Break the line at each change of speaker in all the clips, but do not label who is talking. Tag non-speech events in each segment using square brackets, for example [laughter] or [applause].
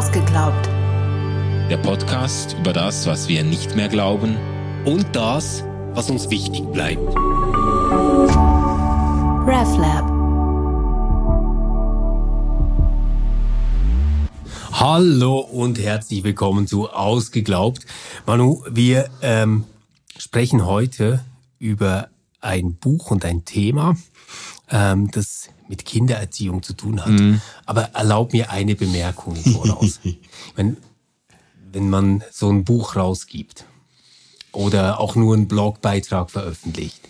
Ausgeglaubt.
Der Podcast über das, was wir nicht mehr glauben
und das, was uns wichtig bleibt.
RefLab.
Hallo und herzlich willkommen zu Ausgeglaubt. Manu, wir ähm, sprechen heute über ein Buch und ein Thema, ähm, das mit Kindererziehung zu tun hat. Mhm. Aber erlaub mir eine Bemerkung voraus. [laughs] wenn, wenn man so ein Buch rausgibt oder auch nur einen Blogbeitrag veröffentlicht,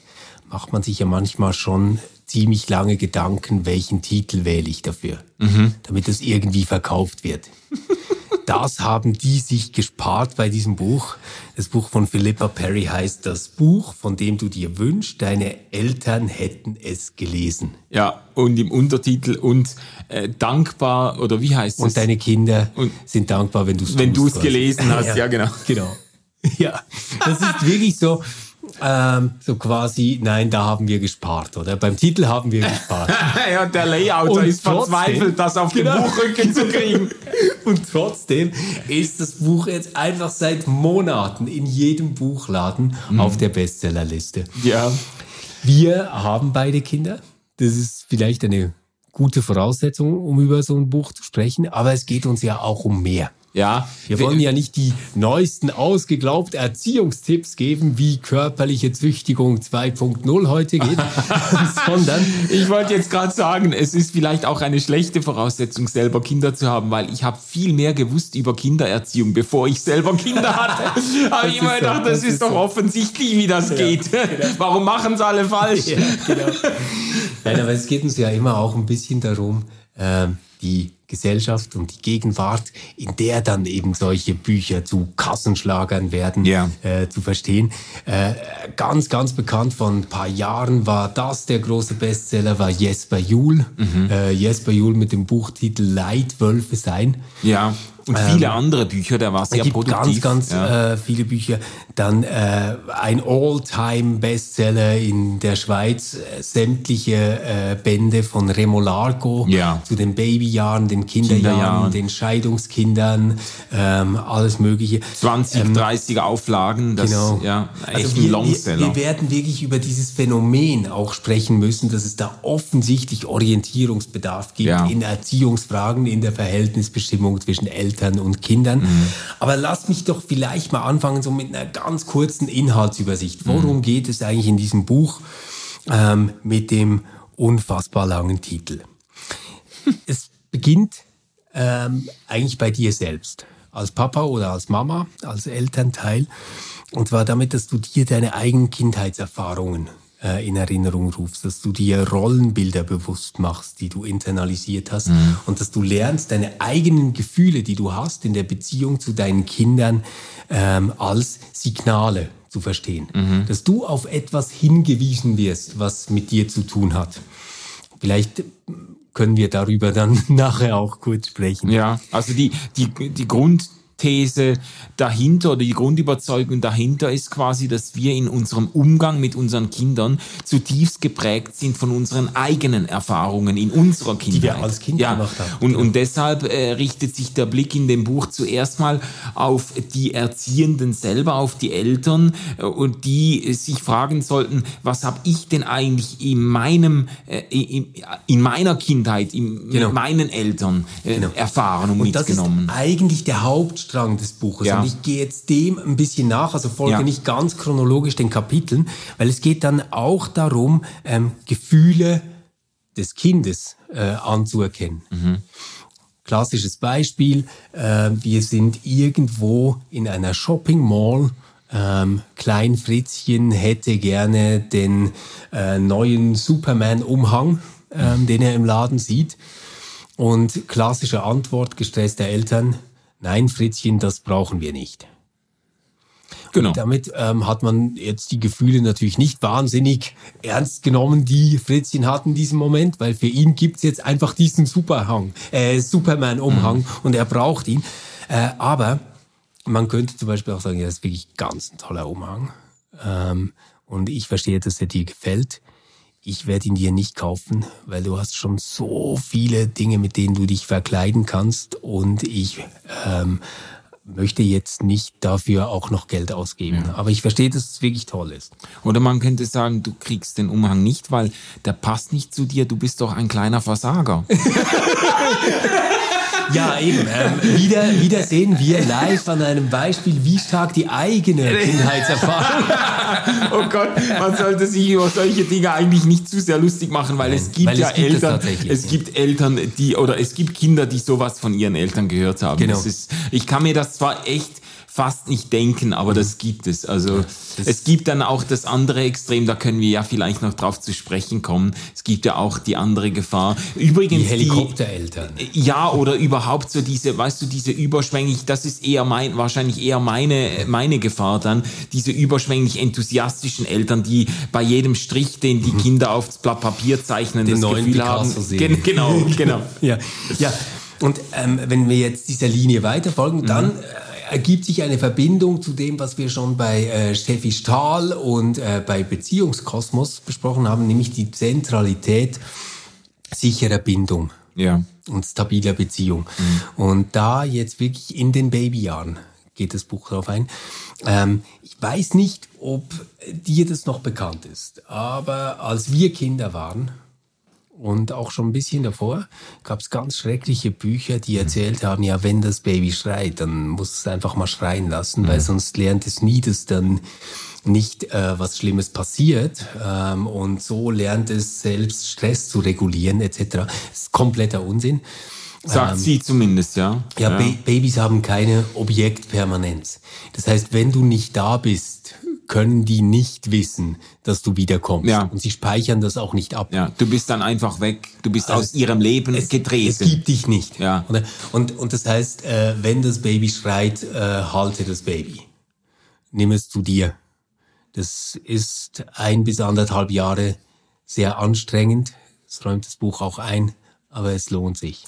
macht man sich ja manchmal schon ziemlich lange Gedanken, welchen Titel wähle ich dafür, mhm. damit es irgendwie verkauft wird. [laughs] das haben die sich gespart bei diesem Buch. Das Buch von Philippa Perry heißt Das Buch, von dem du dir wünschst, deine Eltern hätten es gelesen.
Ja, und im Untertitel und äh, dankbar, oder wie heißt es?
Und deine Kinder und sind dankbar, wenn du
es Wenn du es gelesen [laughs] hast, ja, ja genau.
Genau. Ja, das ist wirklich so ähm, so quasi, nein, da haben wir gespart, oder? Beim Titel haben wir gespart. [laughs]
ja, der Layouter ist trotzdem, verzweifelt, das auf genau. den Buchrücken zu kriegen. [laughs]
Und trotzdem ist das Buch jetzt einfach seit Monaten in jedem Buchladen mhm. auf der Bestsellerliste.
Ja.
Wir haben beide Kinder. Das ist vielleicht eine gute Voraussetzung, um über so ein Buch zu sprechen, aber es geht uns ja auch um mehr.
Ja,
wir wollen ja nicht die neuesten ausgeglaubten Erziehungstipps geben, wie körperliche Züchtigung 2.0 heute geht, [laughs] sondern
ich wollte jetzt gerade sagen, es ist vielleicht auch eine schlechte Voraussetzung, selber Kinder zu haben, weil ich habe viel mehr gewusst über Kindererziehung, bevor ich selber Kinder hatte. [laughs] habe ich immer gedacht, das, das ist, ist doch so. offensichtlich, wie das ja, geht. Genau. Warum machen es alle falsch? Ja, genau.
Nein, aber es geht uns ja immer auch ein bisschen darum, äh, die Gesellschaft und die Gegenwart, in der dann eben solche Bücher zu Kassenschlagern werden,
yeah.
äh, zu verstehen. Äh, ganz, ganz bekannt von ein paar Jahren war das der große Bestseller, war Jesper Juhl. Mhm. Äh, Jesper Juhl mit dem Buchtitel Leitwölfe sein.
Ja. Und viele ähm, andere Bücher, der war sehr
gibt
produktiv.
Ganz, ganz ja. äh, viele Bücher. Dann äh, ein All-Time-Bestseller in der Schweiz, äh, sämtliche äh, Bände von Remo Largo
ja.
zu den Babyjahren, den Kinderjahren, Kinderjahren. den Scheidungskindern, ähm, alles Mögliche.
20, ähm, 30 Auflagen, das
genau.
ja
also wir, ein Longseller. Wir, wir werden wirklich über dieses Phänomen auch sprechen müssen, dass es da offensichtlich Orientierungsbedarf gibt ja. in Erziehungsfragen, in der Verhältnisbestimmung zwischen Eltern Eltern und Kindern. Mhm. Aber lass mich doch vielleicht mal anfangen, so mit einer ganz kurzen Inhaltsübersicht. Worum mhm. geht es eigentlich in diesem Buch ähm, mit dem unfassbar langen Titel? [laughs] es beginnt ähm, eigentlich bei dir selbst, als Papa oder als Mama, als Elternteil. Und zwar damit, dass du dir deine eigenen Kindheitserfahrungen äh, in Erinnerung rufst, dass du dir Rollenbilder bewusst machst, die du internalisiert hast mhm. und dass du lernst, deine eigenen Gefühle, die du hast in der Beziehung zu deinen Kindern, ähm, als Signale zu verstehen. Mhm. Dass du auf etwas hingewiesen wirst, was mit dir zu tun hat. Vielleicht können wir darüber dann [laughs] nachher auch kurz sprechen.
Ja, also die, die, die Grund, These dahinter oder die Grundüberzeugung dahinter ist quasi, dass wir in unserem Umgang mit unseren Kindern zutiefst geprägt sind von unseren eigenen Erfahrungen in unserer Kindheit.
Die wir als Kind ja. gemacht haben.
Und, und deshalb äh, richtet sich der Blick in dem Buch zuerst mal auf die Erziehenden selber, auf die Eltern äh, und die sich fragen sollten, was habe ich denn eigentlich in meinem, äh, in, in, meiner Kindheit, in, genau. mit meinen Eltern äh, genau. erfahren und, und mitgenommen.
Das ist eigentlich der Haupt Hauptstrang des Buches. Ja. Und ich gehe jetzt dem ein bisschen nach, also folge ja. nicht ganz chronologisch den Kapiteln, weil es geht dann auch darum, ähm, Gefühle des Kindes äh, anzuerkennen. Mhm. Klassisches Beispiel, äh, wir sind irgendwo in einer Shopping Mall, ähm, Klein Fritzchen hätte gerne den äh, neuen Superman-Umhang, ähm, den er im Laden sieht. Und klassische Antwort gestresster Eltern, nein, Fritzchen, das brauchen wir nicht. Genau. Und damit ähm, hat man jetzt die Gefühle natürlich nicht wahnsinnig ernst genommen, die Fritzchen hat in diesem Moment, weil für ihn gibt's jetzt einfach diesen Superhang, äh, Superman-Umhang mhm. und er braucht ihn. Äh, aber man könnte zum Beispiel auch sagen, ja, das ist wirklich ganz ein toller Umhang. Ähm, und ich verstehe, dass er dir gefällt. Ich werde ihn dir nicht kaufen, weil du hast schon so viele Dinge, mit denen du dich verkleiden kannst und ich ähm, möchte jetzt nicht dafür auch noch Geld ausgeben. Ja. Aber ich verstehe, dass es wirklich toll ist.
Oder man könnte sagen, du kriegst den Umhang nicht, weil der passt nicht zu dir, du bist doch ein kleiner Versager. [laughs]
Ja, eben. Ähm, wieder, wieder sehen wir live an einem Beispiel, wie stark die eigene [laughs] Kindheitserfahrung. [laughs]
oh Gott, man sollte sich über solche Dinge eigentlich nicht zu sehr lustig machen, weil es gibt weil ja es gibt Eltern, es, gibt Eltern, die oder es gibt Kinder, die sowas von ihren Eltern gehört haben. Genau. Ist, ich kann mir das zwar echt fast nicht denken, aber das gibt es. Also das es gibt dann auch das andere Extrem, da können wir ja vielleicht noch drauf zu sprechen kommen. Es gibt ja auch die andere Gefahr. Übrigens
die Helikoptereltern.
Die, ja, oder überhaupt so diese, weißt du, diese überschwänglich, das ist eher mein, wahrscheinlich eher meine, meine Gefahr dann, diese überschwänglich enthusiastischen Eltern, die bei jedem Strich, den die mhm. Kinder aufs Blatt Papier zeichnen,
Den das Gefühl Picasso haben. Sehen.
Genau, [laughs] genau.
ja, ja. Und ähm, wenn wir jetzt dieser Linie weiterfolgen, dann mhm. Äh, ergibt sich eine Verbindung zu dem, was wir schon bei äh, Steffi Stahl und äh, bei Beziehungskosmos besprochen haben, nämlich die Zentralität sicherer Bindung
ja.
und stabiler Beziehung. Mhm. Und da jetzt wirklich in den Babyjahren geht das Buch darauf ein. Ähm, ich weiß nicht, ob dir das noch bekannt ist, aber als wir Kinder waren, und auch schon ein bisschen davor gab es ganz schreckliche Bücher, die erzählt haben, ja, wenn das Baby schreit, dann muss es einfach mal schreien lassen, mhm. weil sonst lernt es nie, dass dann nicht äh, was Schlimmes passiert ähm, und so lernt es selbst Stress zu regulieren etc. Das ist kompletter Unsinn.
Sagt ähm, sie zumindest, ja.
Ja, ja. Ba Babys haben keine Objektpermanenz. Das heißt, wenn du nicht da bist, können die nicht wissen, dass du wiederkommst. Ja. Und sie speichern das auch nicht ab.
Ja, du bist dann einfach weg. Du bist also aus ihrem Leben
es,
getreten.
Es gibt dich nicht. Ja. Und, und das heißt, äh, wenn das Baby schreit, äh, halte das Baby. Nimm es zu dir. Das ist ein bis anderthalb Jahre sehr anstrengend. Das räumt das Buch auch ein aber es lohnt sich.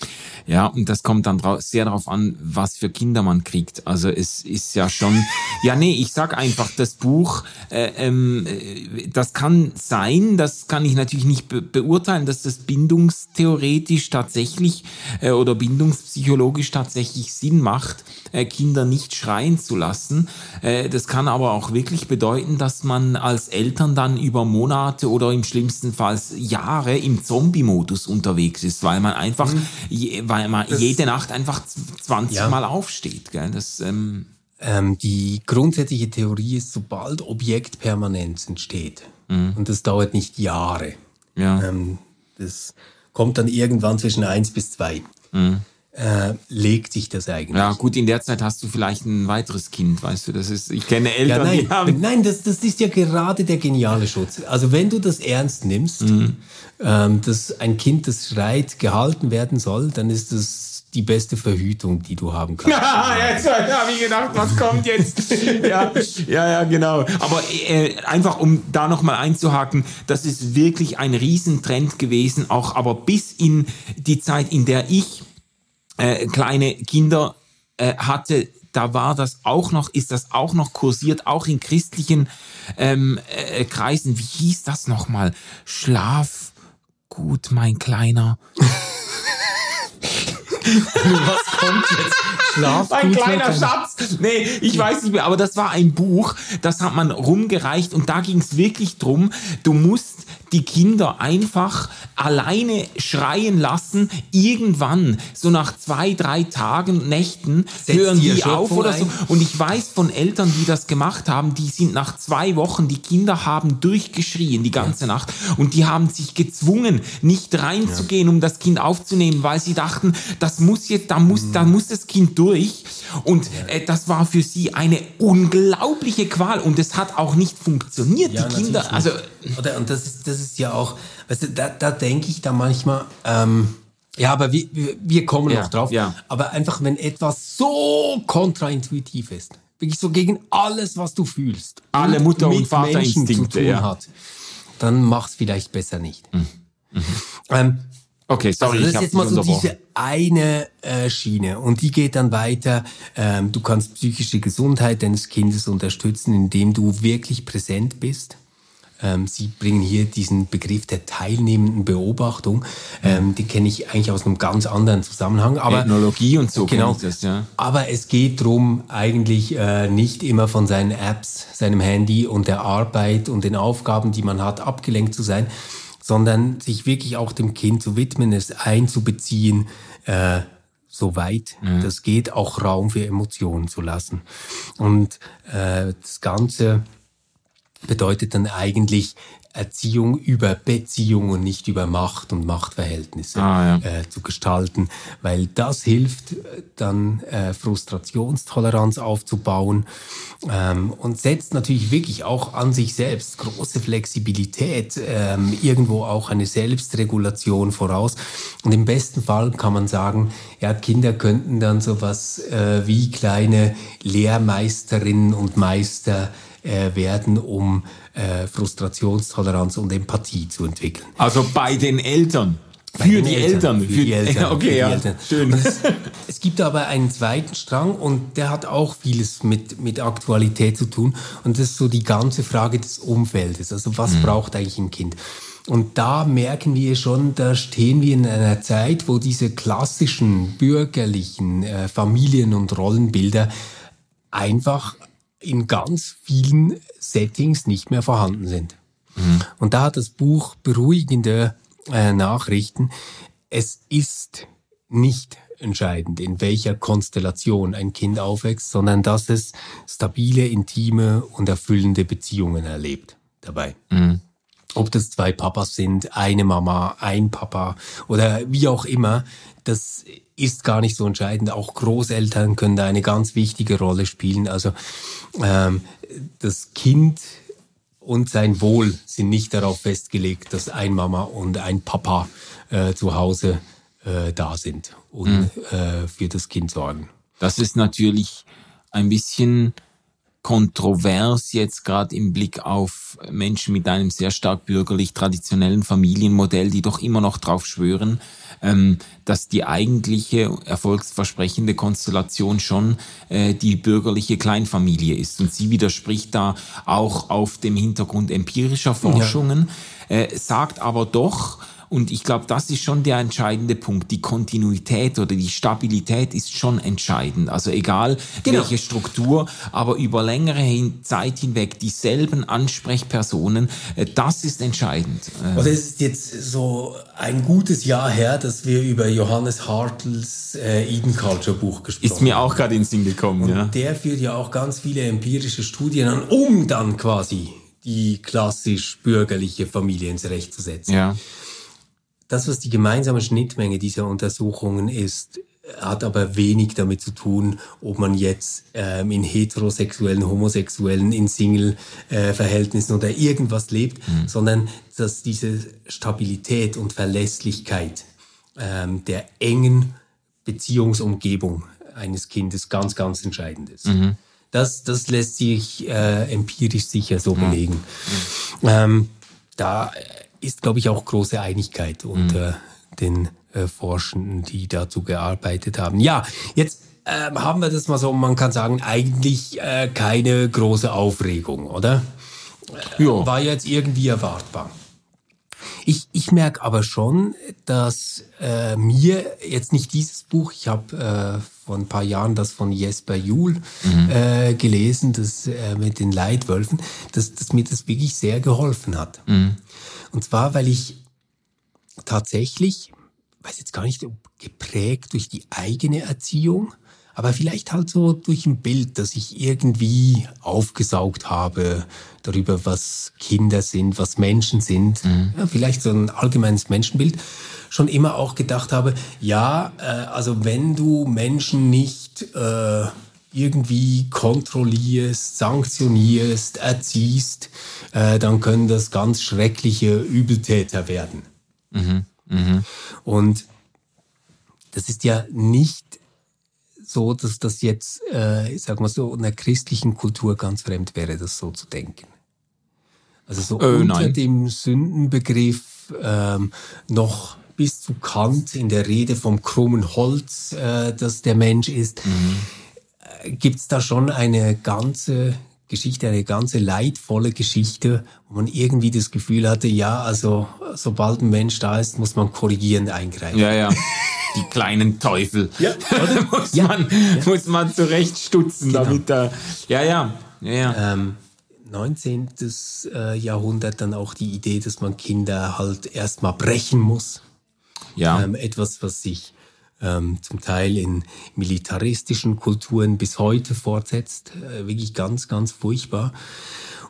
Ja, und das kommt dann sehr darauf an, was für Kinder man kriegt. Also es ist ja schon, [laughs] ja nee, ich sag einfach, das Buch, äh, ähm, äh, das kann sein, das kann ich natürlich nicht be beurteilen, dass das bindungstheoretisch tatsächlich äh, oder bindungspsychologisch tatsächlich Sinn macht, äh, Kinder nicht schreien zu lassen. Äh, das kann aber auch wirklich bedeuten, dass man als Eltern dann über Monate oder im schlimmsten Fall Jahre im Zombie-Modus unterwegs ist, weil man einfach, mhm. je, weil man das, jede Nacht einfach 20 ja. Mal aufsteht. Gell? Das,
ähm, ähm, die grundsätzliche Theorie ist, sobald Objektpermanenz entsteht, mhm. und das dauert nicht Jahre, ja. ähm, das kommt dann irgendwann zwischen eins bis zwei. Mhm äh, legt sich das eigentlich.
Ja, gut, in der Zeit hast du vielleicht ein weiteres Kind, weißt du, das ist, ich kenne Eltern, ja,
nein,
die haben...
Nein, das, das ist ja gerade der geniale Schutz. Also wenn du das ernst nimmst, mhm. ähm, dass ein Kind, das schreit, gehalten werden soll, dann ist das die beste Verhütung, die du haben kannst. [laughs]
Ja, jetzt habe ich gedacht, was kommt jetzt? [laughs] ja, ja, ja, genau. Aber äh, einfach, um da nochmal einzuhaken, das ist wirklich ein Riesentrend gewesen, auch aber bis in die Zeit, in der ich äh, kleine Kinder äh, hatte, da war das auch noch, ist das auch noch kursiert, auch in christlichen ähm, äh, Kreisen. Wie hieß das nochmal? Schlaf gut, mein Kleiner. [laughs]
Was kommt jetzt?
Schlaf Ein kleiner Schatz. Nee, ich weiß nicht mehr, aber das war ein Buch, das hat man rumgereicht und da ging es wirklich drum, du musst die Kinder einfach alleine schreien lassen. Irgendwann, so nach zwei, drei Tagen, Nächten, Setzt hören die, die auf oder so. Und ich weiß von Eltern, die das gemacht haben, die sind nach zwei Wochen, die Kinder haben durchgeschrien die ganze ja. Nacht und die haben sich gezwungen, nicht reinzugehen, um das Kind aufzunehmen, weil sie dachten, das muss jetzt, da muss, mhm. da muss das Kind durch. Und äh, das war für sie eine unglaubliche Qual und es hat auch nicht funktioniert. Ja, die Kinder, also.
Oder, und das ist, das ist ja auch, weißt du, da, da denke ich da manchmal, ähm, ja, aber wir, wir kommen ja, noch drauf. Ja. Aber einfach, wenn etwas so kontraintuitiv ist, wirklich so gegen alles, was du fühlst,
alle Mutter- und Vaterinstinkte
ja. hat, dann mach's vielleicht besser nicht. Mhm. Mhm. Ähm,
okay, sorry.
Also das ist jetzt mal so diese eine äh, Schiene und die geht dann weiter. Ähm, du kannst psychische Gesundheit deines Kindes unterstützen, indem du wirklich präsent bist Ähm, Sie bringen hier diesen Begriff der teilnehmenden Beobachtung. Ähm, den kenne ich eigentlich aus einem ganz anderen Zusammenhang. Aber,
Ethnologie und so
genau, das, ja. Aber es geht darum, eigentlich äh, nicht immer von seinen Apps, seinem Handy und der Arbeit und den Aufgaben, die man hat, abgelenkt zu sein, sondern sich wirklich auch dem Kind zu widmen, es einzubeziehen, äh, soweit mhm. das geht, auch Raum für Emotionen zu lassen. Und äh, das Ganze bedeutet dann eigentlich Erziehung über Beziehung und nicht über Macht und Machtverhältnisse ah, ja. äh, zu gestalten, weil das hilft dann äh, Frustrationstoleranz aufzubauen ähm, und setzt natürlich wirklich auch an sich selbst große Flexibilität, ähm, irgendwo auch eine Selbstregulation voraus und im besten Fall kann man sagen, ja Kinder könnten dann sowas äh, wie kleine Lehrmeisterinnen und Meister äh, werden, um äh, Frustrationstoleranz und Empathie zu entwickeln.
Also bei den Eltern.
Bei für die Eltern.
Eltern. Für die Eltern. [laughs] Okay, ja. Eltern. Schön.
Es, es, gibt aber einen zweiten Strang und der hat auch vieles mit, mit Aktualität zu tun. Und das ist so die ganze Frage des Umfeldes. Also was mhm. braucht eigentlich ein Kind? Und da merken wir schon, da stehen wir in einer Zeit, wo diese klassischen bürgerlichen äh, Familien- und Rollenbilder einfach in ganz vielen Settings nicht mehr vorhanden sind. Mhm. Und da hat das Buch beruhigende äh, Nachrichten. Es ist nicht entscheidend, in welcher Konstellation ein Kind aufwächst, sondern dass es stabile, intime und erfüllende Beziehungen erlebt dabei. Mhm. Ob das zwei Papas sind, eine Mama, ein Papa oder wie auch immer, das ist gar nicht so entscheidend. Auch Großeltern können da eine ganz wichtige Rolle spielen. Also ähm, das Kind und sein Wohl sind nicht darauf festgelegt, dass ein Mama und ein Papa äh, zu Hause äh, da sind und mhm. äh, für das Kind sorgen.
Das ist natürlich ein bisschen kontrovers jetzt gerade im Blick auf Menschen mit einem sehr stark bürgerlich traditionellen Familienmodell, die doch immer noch drauf schwören, ähm, dass die eigentliche erfolgsversprechende Konstellation schon äh, die bürgerliche Kleinfamilie ist. Und sie widerspricht da auch auf dem Hintergrund empirischer Forschungen, ja. äh, sagt aber doch, und ich glaube, das ist schon der entscheidende Punkt. Die Kontinuität oder die Stabilität ist schon entscheidend. Also egal genau. welche Struktur, aber über längere Zeit hinweg dieselben Ansprechpersonen, äh, das ist entscheidend.
Äh, also es ist jetzt so ein gutes Jahr her, dass wir über Johannes Hartls äh, Eden Culture Buch gesprochen
haben. Ist mir auch gerade ins Sinn gekommen,
Und
ja.
Der führt ja auch ganz viele empirische Studien an, um dann quasi die klassisch bürgerliche Familie ins Recht zu setzen. Ja. Das, was die gemeinsame Schnittmenge dieser Untersuchungen ist, hat aber wenig damit zu tun, ob man jetzt ähm, in heterosexuellen, homosexuellen, in Single-Verhältnissen äh, oder irgendwas lebt, mhm. sondern dass diese Stabilität und Verlässlichkeit ähm, der engen Beziehungsumgebung eines Kindes ganz, ganz entscheidend ist. Mhm. Das, das lässt sich äh, empirisch sicher so belegen. Mhm. Ähm, da ist, glaube ich, auch große Einigkeit unter mhm. den äh, Forschenden, die dazu gearbeitet haben. Ja, jetzt äh, haben wir das mal so, man kann sagen, eigentlich äh, keine große Aufregung, oder? Äh, ja. War jetzt irgendwie erwartbar. Ich, ich merke aber schon, dass äh, mir jetzt nicht dieses Buch, ich habe äh, vor ein paar Jahren das von Jesper Juhl mhm. äh, gelesen, das äh, mit den Leitwölfen, dass, dass mir das wirklich sehr geholfen hat. Mhm. Und zwar, weil ich tatsächlich, weiß jetzt gar nicht, geprägt durch die eigene Erziehung, aber vielleicht halt so durch ein Bild, das ich irgendwie aufgesaugt habe darüber, was Kinder sind, was Menschen sind, mhm. ja, vielleicht so ein allgemeines Menschenbild, schon immer auch gedacht habe, ja, äh, also wenn du Menschen nicht äh, irgendwie kontrollierst, sanktionierst, erziehst, äh, dann können das ganz schreckliche Übeltäter werden. Mhm. Mhm. Und das ist ja nicht so, dass das jetzt, äh, ich sag mal so, in der christlichen Kultur ganz fremd wäre, das so zu denken. Also so äh, unter nein. dem Sündenbegriff ähm, noch bis zu Kant in der Rede vom krummen Holz, äh, das der Mensch ist. Mhm gibt es da schon eine ganze Geschichte eine ganze leidvolle Geschichte, wo man irgendwie das Gefühl hatte, ja, also sobald ein Mensch da ist, muss man korrigierend eingreifen.
Ja, ja. Die kleinen Teufel. Ja, [laughs] muss, ja. Man, ja. muss man zurechtstutzen, genau. damit da. Ja, ja. ja, ja.
Ähm, 19. Äh, Jahrhundert dann auch die Idee, dass man Kinder halt erstmal brechen muss. Ja. Ähm, etwas, was sich ähm, zum Teil in militaristischen Kulturen bis heute fortsetzt. Äh, wirklich ganz, ganz furchtbar.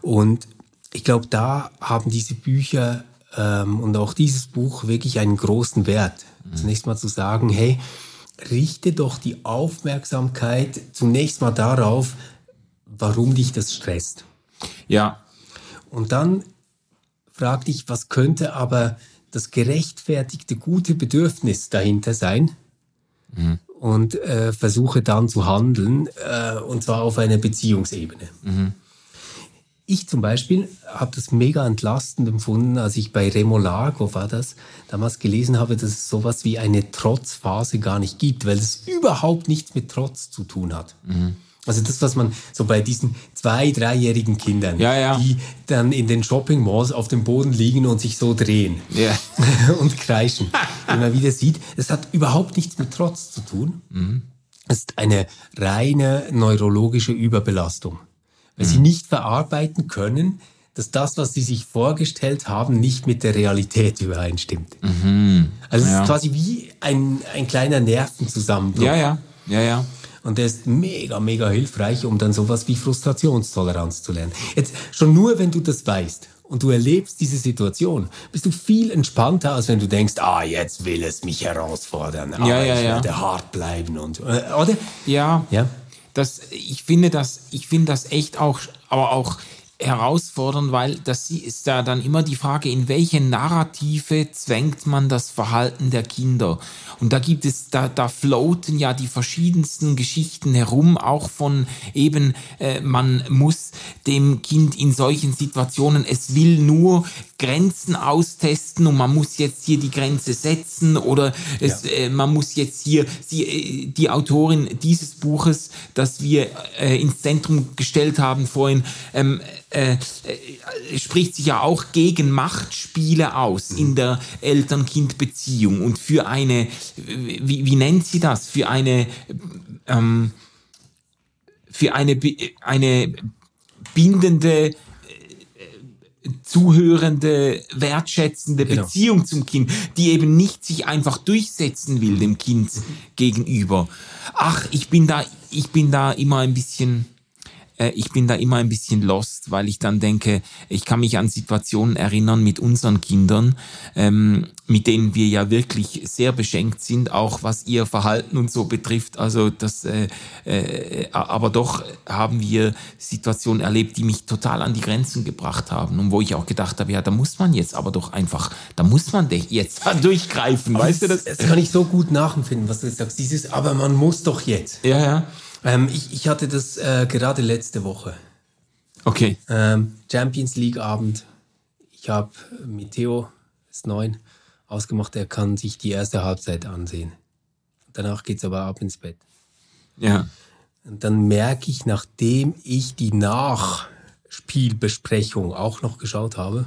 Und ich glaube, da haben diese Bücher ähm, und auch dieses Buch wirklich einen großen Wert. Mhm. Zunächst mal zu sagen, hey, richte doch die Aufmerksamkeit zunächst mal darauf, warum dich das stresst.
Ja.
Und dann frag dich, was könnte aber das gerechtfertigte gute Bedürfnis dahinter sein? Mhm. und äh, versuche dann zu handeln, äh, und zwar auf einer Beziehungsebene. Mhm. Ich zum Beispiel habe das mega entlastend empfunden, als ich bei Remo Lago war das, damals gelesen habe, dass es sowas wie eine Trotzphase gar nicht gibt, weil es überhaupt nichts mit Trotz zu tun hat. Mhm. Also das, was man so bei diesen zwei, dreijährigen Kindern,
ja, ja.
die dann in den Shopping Malls auf dem Boden liegen und sich so drehen ja. [laughs] und kreischen, immer wieder sieht, es hat überhaupt nichts mit Trotz zu tun. Mhm. Es ist eine reine neurologische Überbelastung, weil mhm. sie nicht verarbeiten können, dass das, was sie sich vorgestellt haben, nicht mit der Realität übereinstimmt. Mhm. Also es ist quasi wie ein, ein kleiner Nervenzusammenbruch.
Ja, ja, ja, ja.
Und der ist mega, mega hilfreich, um dann sowas wie Frustrationstoleranz zu lernen. Jetzt schon nur, wenn du das weißt und du erlebst diese Situation, bist du viel entspannter, als wenn du denkst, ah, jetzt will es mich herausfordern. Ah,
ja, ja,
ich
ja.
werde hart bleiben und, äh, oder?
Ja. Ja. Das, ich finde das, ich finde das echt auch, aber auch herausfordern, weil das ist da dann immer die Frage, in welche Narrative zwängt man das Verhalten der Kinder? Und da gibt es, da, da floaten ja die verschiedensten Geschichten herum, auch von eben, äh, man muss dem Kind in solchen Situationen, es will nur Grenzen austesten und man muss jetzt hier die Grenze setzen oder es, ja. äh, man muss jetzt hier, sie, äh, die Autorin dieses Buches, das wir äh, ins Zentrum gestellt haben vorhin, ähm, äh, äh, spricht sich ja auch gegen Machtspiele aus mhm. in der Eltern-Kind-Beziehung und für eine, wie, wie nennt sie das, für eine, ähm, für eine, eine bindende zuhörende, wertschätzende genau. Beziehung zum Kind, die eben nicht sich einfach durchsetzen will dem Kind gegenüber. Ach, ich bin da, ich bin da immer ein bisschen, ich bin da immer ein bisschen lost, weil ich dann denke, ich kann mich an Situationen erinnern mit unseren Kindern, ähm, mit denen wir ja wirklich sehr beschenkt sind, auch was ihr Verhalten und so betrifft. Also das, äh, äh, aber doch haben wir Situationen erlebt, die mich total an die Grenzen gebracht haben und wo ich auch gedacht habe, ja, da muss man jetzt aber doch einfach, da muss man jetzt [laughs] durchgreifen, weißt
das,
du das?
Das kann ich so gut nachempfinden, was du jetzt sagst. Dieses, aber man muss doch jetzt.
Ja, ja.
Ähm, ich, ich hatte das äh, gerade letzte Woche.
Okay.
Ähm, Champions League Abend. Ich habe mit Theo, ist neun, ausgemacht, er kann sich die erste Halbzeit ansehen. Danach geht's aber ab ins Bett.
Ja.
Und dann merke ich, nachdem ich die Nachspielbesprechung auch noch geschaut habe,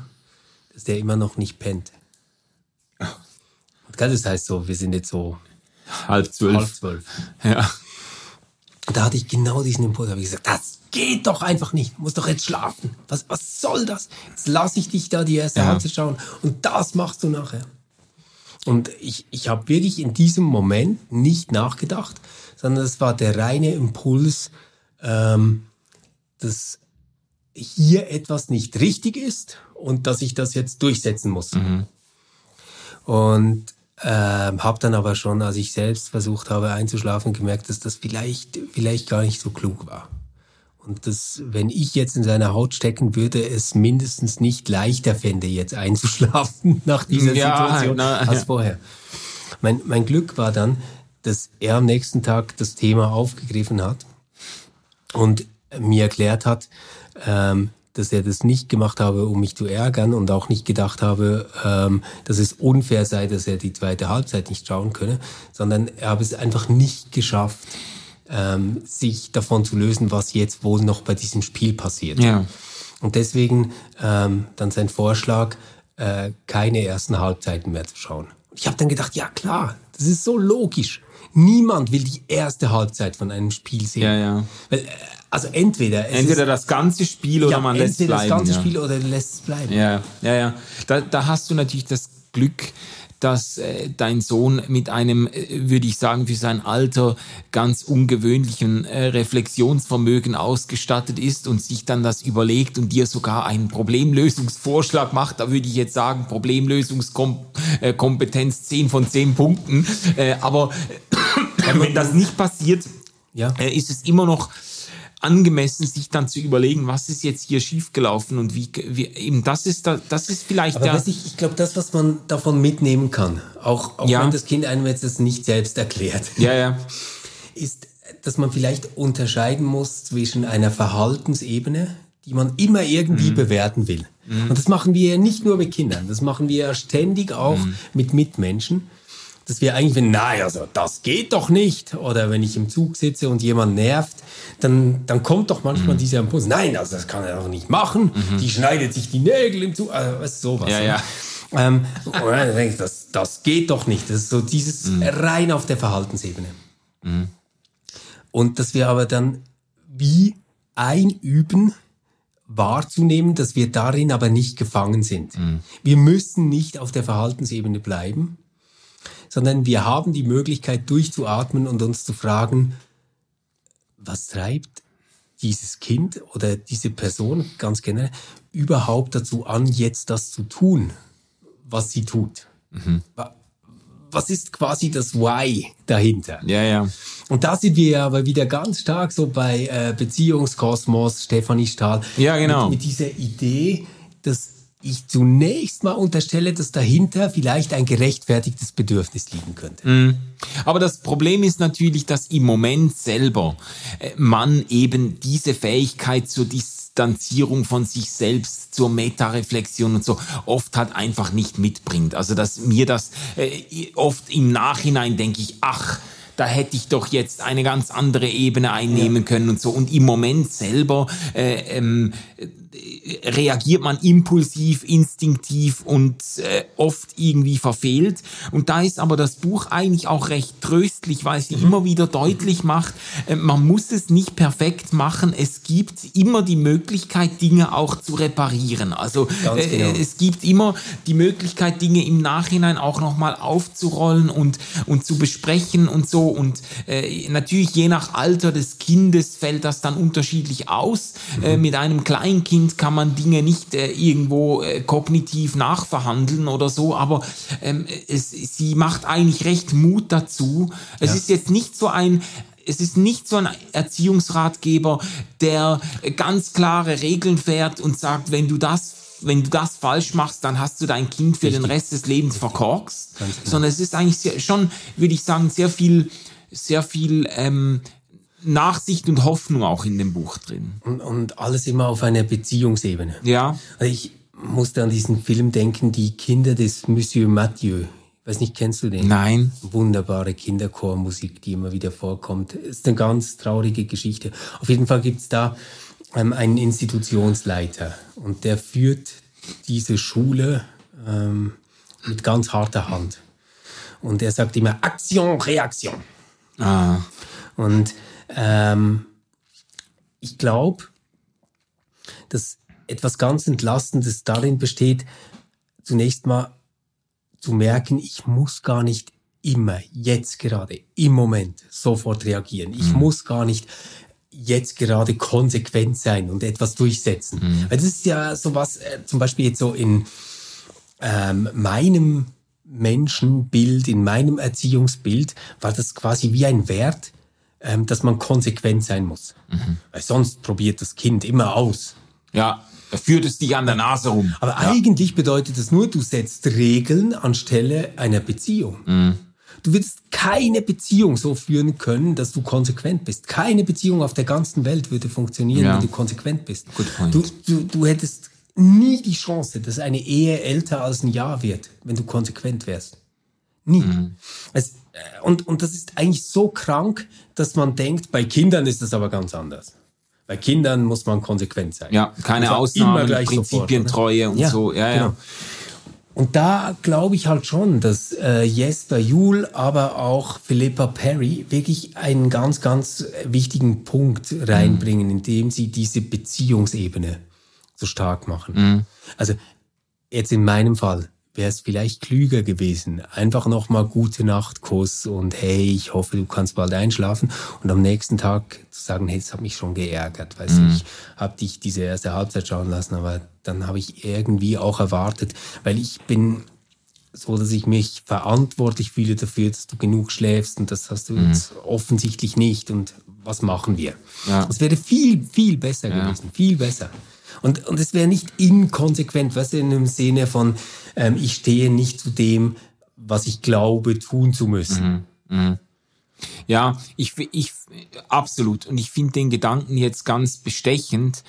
dass der immer noch nicht pennt. Und das heißt so, wir sind jetzt so
halb zwölf.
Halb zwölf.
Ja.
Und da hatte ich genau diesen Impuls, habe ich gesagt, das geht doch einfach nicht, muss doch jetzt schlafen. Was, was soll das? Jetzt lasse ich dich da die erste ja. Halbzeit schauen und das machst du nachher. Und ich, ich habe wirklich in diesem Moment nicht nachgedacht, sondern es war der reine Impuls, ähm, dass hier etwas nicht richtig ist und dass ich das jetzt durchsetzen muss. Mhm. Und ähm, habe dann aber schon, als ich selbst versucht habe einzuschlafen, gemerkt, dass das vielleicht, vielleicht gar nicht so klug war. Und dass, wenn ich jetzt in seiner Haut stecken würde, es mindestens nicht leichter fände, jetzt einzuschlafen [laughs] nach dieser ja, Situation na, als ja. vorher. Mein, mein Glück war dann, dass er am nächsten Tag das Thema aufgegriffen hat und mir erklärt hat, ähm, dass er das nicht gemacht habe, um mich zu ärgern und auch nicht gedacht habe, ähm, dass es unfair sei, dass er die zweite Halbzeit nicht schauen könne, sondern er habe es einfach nicht geschafft, ähm, sich davon zu lösen, was jetzt wohl noch bei diesem Spiel passiert. Ja. Und deswegen ähm, dann sein Vorschlag, äh, keine ersten Halbzeiten mehr zu schauen. Ich habe dann gedacht, ja klar, das ist so logisch. Niemand will die erste Halbzeit von einem Spiel sehen.
Ja, ja.
Weil, äh, also entweder
entweder ist, das ganze Spiel oder ja, man lässt es bleiben.
Entweder das ganze ja. Spiel oder lässt es bleiben.
Ja, ja, ja. Da, da hast du natürlich das Glück, dass äh, dein Sohn mit einem, äh, würde ich sagen, für sein Alter ganz ungewöhnlichen äh, Reflexionsvermögen ausgestattet ist und sich dann das überlegt und dir sogar einen Problemlösungsvorschlag macht. Da würde ich jetzt sagen, Problemlösungskompetenz 10 von 10 Punkten. Äh, aber [coughs] wenn das nicht passiert, ja. Äh, ist es immer noch angemessen, sich dann zu überlegen, was ist jetzt hier schiefgelaufen und wie, wie eben das ist da, das ist vielleicht
Aber der. ich, ich glaube, das, was man davon mitnehmen kann, auch, auch ja. wenn das Kind einem jetzt das nicht selbst erklärt,
ja, ja. [laughs]
ist, dass man vielleicht unterscheiden muss zwischen einer Verhaltensebene, die man immer irgendwie mhm. bewerten will. Mhm. Und das machen wir ja nicht nur mit Kindern, das machen wir ja ständig auch mhm. mit Mitmenschen dass wir eigentlich, wenn, nein, also das geht doch nicht. Oder wenn ich im Zug sitze und jemand nervt, dann, dann kommt doch manchmal mhm. dieser Impuls, nein, also das kann er doch nicht machen. Mhm. Die schneidet sich die Nägel im Zug, also was sowas.
Ja, ja.
Ähm, und dann denke ich, das, das geht doch nicht. Das ist so dieses mhm. rein auf der Verhaltensebene. Mhm. Und dass wir aber dann wie einüben, wahrzunehmen, dass wir darin aber nicht gefangen sind. Mhm. Wir müssen nicht auf der Verhaltensebene bleiben, sondern wir haben die Möglichkeit durchzuatmen und uns zu fragen, was treibt dieses Kind oder diese Person ganz generell überhaupt dazu an, jetzt das zu tun, was sie tut? Mhm. Was ist quasi das Why dahinter?
Ja, ja.
Und da sind wir ja aber wieder ganz stark so bei äh, Beziehungskosmos, Stefanie Stahl.
Ja, genau.
Mit, mit dieser Idee, dass ich zunächst mal unterstelle, dass dahinter vielleicht ein gerechtfertigtes Bedürfnis liegen könnte.
Mm. Aber das Problem ist natürlich, dass im Moment selber äh, man eben diese Fähigkeit zur Distanzierung von sich selbst, zur Metareflexion und so oft halt einfach nicht mitbringt. Also dass mir das äh, oft im Nachhinein denke ich, ach, da hätte ich doch jetzt eine ganz andere Ebene einnehmen ja. können und so. Und im Moment selber äh, ähm, reagiert man impulsiv, instinktiv und äh, oft irgendwie verfehlt. Und da ist aber das Buch eigentlich auch recht tröstlich, weil es mhm. immer wieder deutlich macht, äh, man muss es nicht perfekt machen. Es gibt immer die Möglichkeit, Dinge auch zu reparieren. Also äh, genau. äh, es gibt immer die Möglichkeit, Dinge im Nachhinein auch nochmal aufzurollen und, und zu besprechen und so. Und äh, natürlich je nach Alter des Kindes fällt das dann unterschiedlich aus. Äh, mhm. mit einem Kleinkind kann man Dinge nicht äh, irgendwo äh, kognitiv nachverhandeln oder so, aber ähm, es, sie macht eigentlich recht Mut dazu. Es ja. ist jetzt nicht so ein es ist nicht so ein Erziehungsratgeber, der ganz klare Regeln fährt und sagt, wenn du das wenn du das falsch machst, dann hast du dein Kind für Richtig. den Rest des Lebens verkorkst, genau. sondern es ist eigentlich sehr, schon, würde ich sagen, sehr viel, sehr viel ähm, Nachsicht und Hoffnung auch in dem Buch drin.
Und, und alles immer auf einer Beziehungsebene.
Ja.
Also ich musste an diesen Film denken, Die Kinder des Monsieur Mathieu. Ich weiß nicht, kennst du den?
Nein.
Wunderbare Kinderchormusik, die immer wieder vorkommt. Ist eine ganz traurige Geschichte. Auf jeden Fall gibt's da ähm, einen Institutionsleiter und der führt diese Schule ähm, mit ganz harter Hand. Und er sagt immer Aktion, Reaktion.
Ah.
Und ähm, ich glaube, dass etwas ganz Entlastendes darin besteht, zunächst mal zu merken, ich muss gar nicht immer, jetzt gerade, im Moment sofort reagieren. Ich mhm. muss gar nicht jetzt gerade konsequent sein und etwas durchsetzen. Mhm. Weil das ist ja sowas, äh, zum Beispiel jetzt so in ähm, meinem Menschenbild, in meinem Erziehungsbild, war das quasi wie ein Wert, ähm, dass man konsequent sein muss. Mhm. Weil sonst probiert das Kind immer aus.
Ja, da führt es dich an der Nase rum.
Aber ja. eigentlich bedeutet das nur, du setzt Regeln anstelle einer Beziehung. Mhm. Du würdest keine Beziehung so führen können, dass du konsequent bist. Keine Beziehung auf der ganzen Welt würde funktionieren, ja. wenn du konsequent bist. Du, du, du hättest nie die Chance, dass eine Ehe älter als ein Jahr wird, wenn du konsequent wärst. Nie. Mhm. Es, und, und das ist eigentlich so krank, dass man denkt, bei Kindern ist das aber ganz anders. Bei Kindern muss man konsequent sein.
Ja, keine Ausnahmen, Prinzipientreue und ja, so. Ja, genau. ja.
Und da glaube ich halt schon, dass äh, Jesper Juhl, aber auch Philippa Perry wirklich einen ganz, ganz wichtigen Punkt reinbringen, mhm. indem sie diese Beziehungsebene so stark machen. Mhm. Also jetzt in meinem Fall, wäre es vielleicht klüger gewesen. Einfach nochmal gute Nachtkuss und hey, ich hoffe, du kannst bald einschlafen und am nächsten Tag zu sagen, hey, das hat mich schon geärgert, weiß mhm. ich, habe dich diese erste Halbzeit schauen lassen, aber dann habe ich irgendwie auch erwartet, weil ich bin so, dass ich mich verantwortlich fühle dafür, dass du genug schläfst und das hast du mhm. jetzt offensichtlich nicht und was machen wir? Ja. Das wäre viel, viel besser ja. gewesen, viel besser. Und, und es wäre nicht inkonsequent, du, in dem Sinne von, ähm, ich stehe nicht zu dem, was ich glaube, tun zu müssen. Mhm. Mhm.
Ja, ich, ich, absolut. Und ich finde den Gedanken jetzt ganz bestechend,